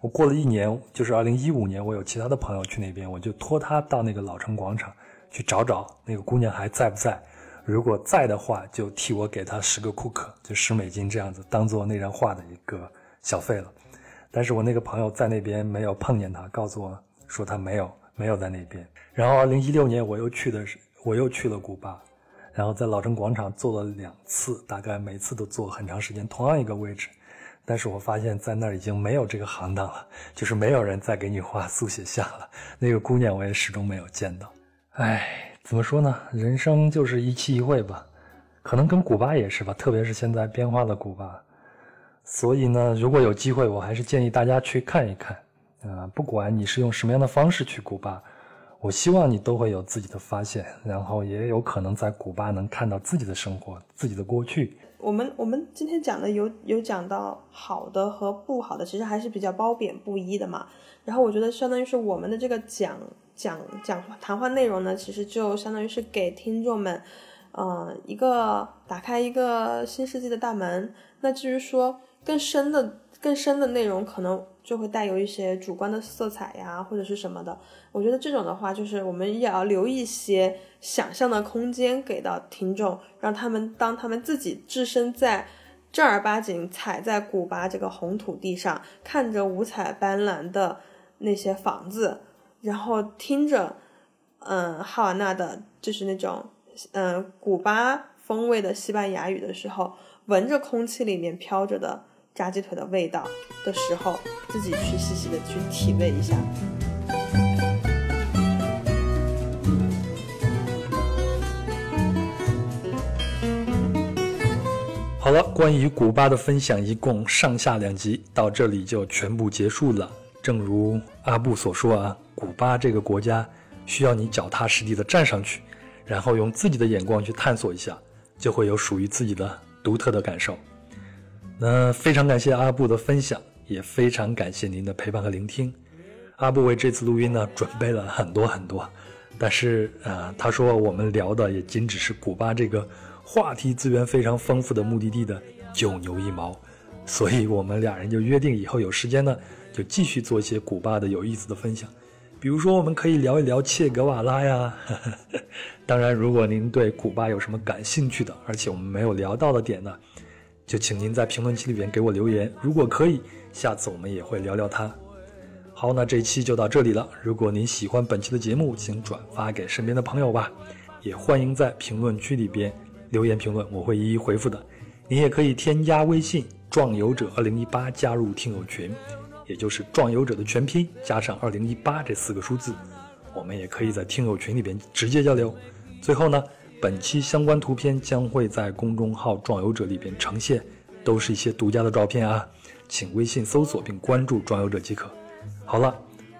我过了一年，就是二零一五年，我有其他的朋友去那边，我就托他到那个老城广场去找找那个姑娘还在不在，如果在的话，就替我给她十个库克，就十美金这样子，当做那张画的一个小费了。但是我那个朋友在那边没有碰见他，告诉我说他没有没有在那边。然后二零一六年我又去的是我又去了古巴，然后在老城广场坐了两次，大概每次都坐很长时间，同样一个位置。但是我发现，在那儿已经没有这个行当了，就是没有人再给你画速写像了。那个姑娘我也始终没有见到。唉，怎么说呢？人生就是一期一会吧，可能跟古巴也是吧，特别是现在变化的古巴。所以呢，如果有机会，我还是建议大家去看一看。啊，不管你是用什么样的方式去古巴，我希望你都会有自己的发现，然后也有可能在古巴能看到自己的生活、自己的过去。我们我们今天讲的有有讲到好的和不好的，其实还是比较褒贬不一的嘛。然后我觉得相当于是我们的这个讲讲讲谈话内容呢，其实就相当于是给听众们，嗯，一个打开一个新世纪的大门。那至于说。更深的、更深的内容，可能就会带有一些主观的色彩呀，或者是什么的。我觉得这种的话，就是我们也要留一些想象的空间给到听众，让他们当他们自己置身在正儿八经踩在古巴这个红土地上，看着五彩斑斓的那些房子，然后听着，嗯，哈瓦那的，就是那种，嗯，古巴风味的西班牙语的时候，闻着空气里面飘着的。炸鸡腿的味道的时候，自己去细细的去体味一下。好了，关于古巴的分享一共上下两集，到这里就全部结束了。正如阿布所说啊，古巴这个国家需要你脚踏实地的站上去，然后用自己的眼光去探索一下，就会有属于自己的独特的感受。那非常感谢阿布的分享，也非常感谢您的陪伴和聆听。阿布为这次录音呢准备了很多很多，但是呃，他说我们聊的也仅只是古巴这个话题资源非常丰富的目的地的九牛一毛，所以我们俩人就约定以后有时间呢，就继续做一些古巴的有意思的分享，比如说我们可以聊一聊切格瓦拉呀。当然，如果您对古巴有什么感兴趣的，而且我们没有聊到的点呢？就请您在评论区里边给我留言，如果可以，下次我们也会聊聊它。好，那这一期就到这里了。如果您喜欢本期的节目，请转发给身边的朋友吧。也欢迎在评论区里边留言评论，我会一一回复的。您也可以添加微信“壮游者二零一八”加入听友群，也就是“壮游者”的全拼加上二零一八这四个数字。我们也可以在听友群里边直接交流。最后呢，本期相关图片将会在公众号“壮游者”里边呈现，都是一些独家的照片啊，请微信搜索并关注“壮游者”即可。好了，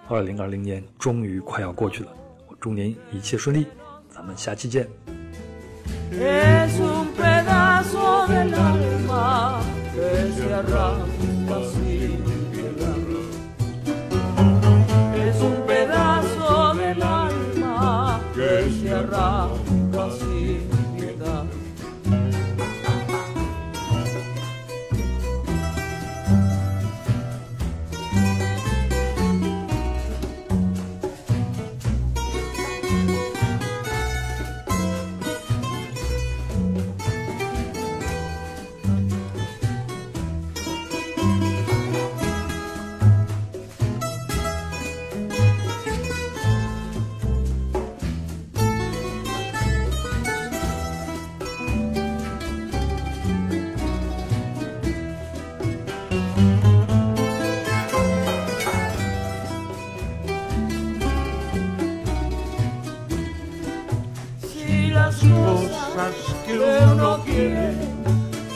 二零二零年终于快要过去了，我祝您一切顺利，咱们下期见。es un pedazo del alma que se arrastra. Uno quiere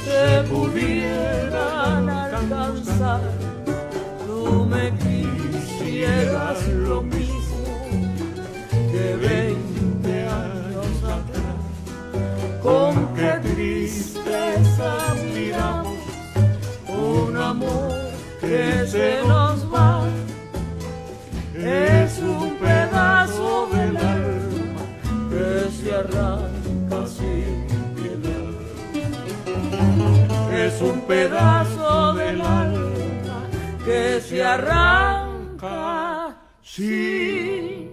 se pudieran alcanzar. Tú me quisieras lo mismo que veinte años atrás. Con qué tristeza miramos un amor que se nos es un pedazo del alma que se arranca sin.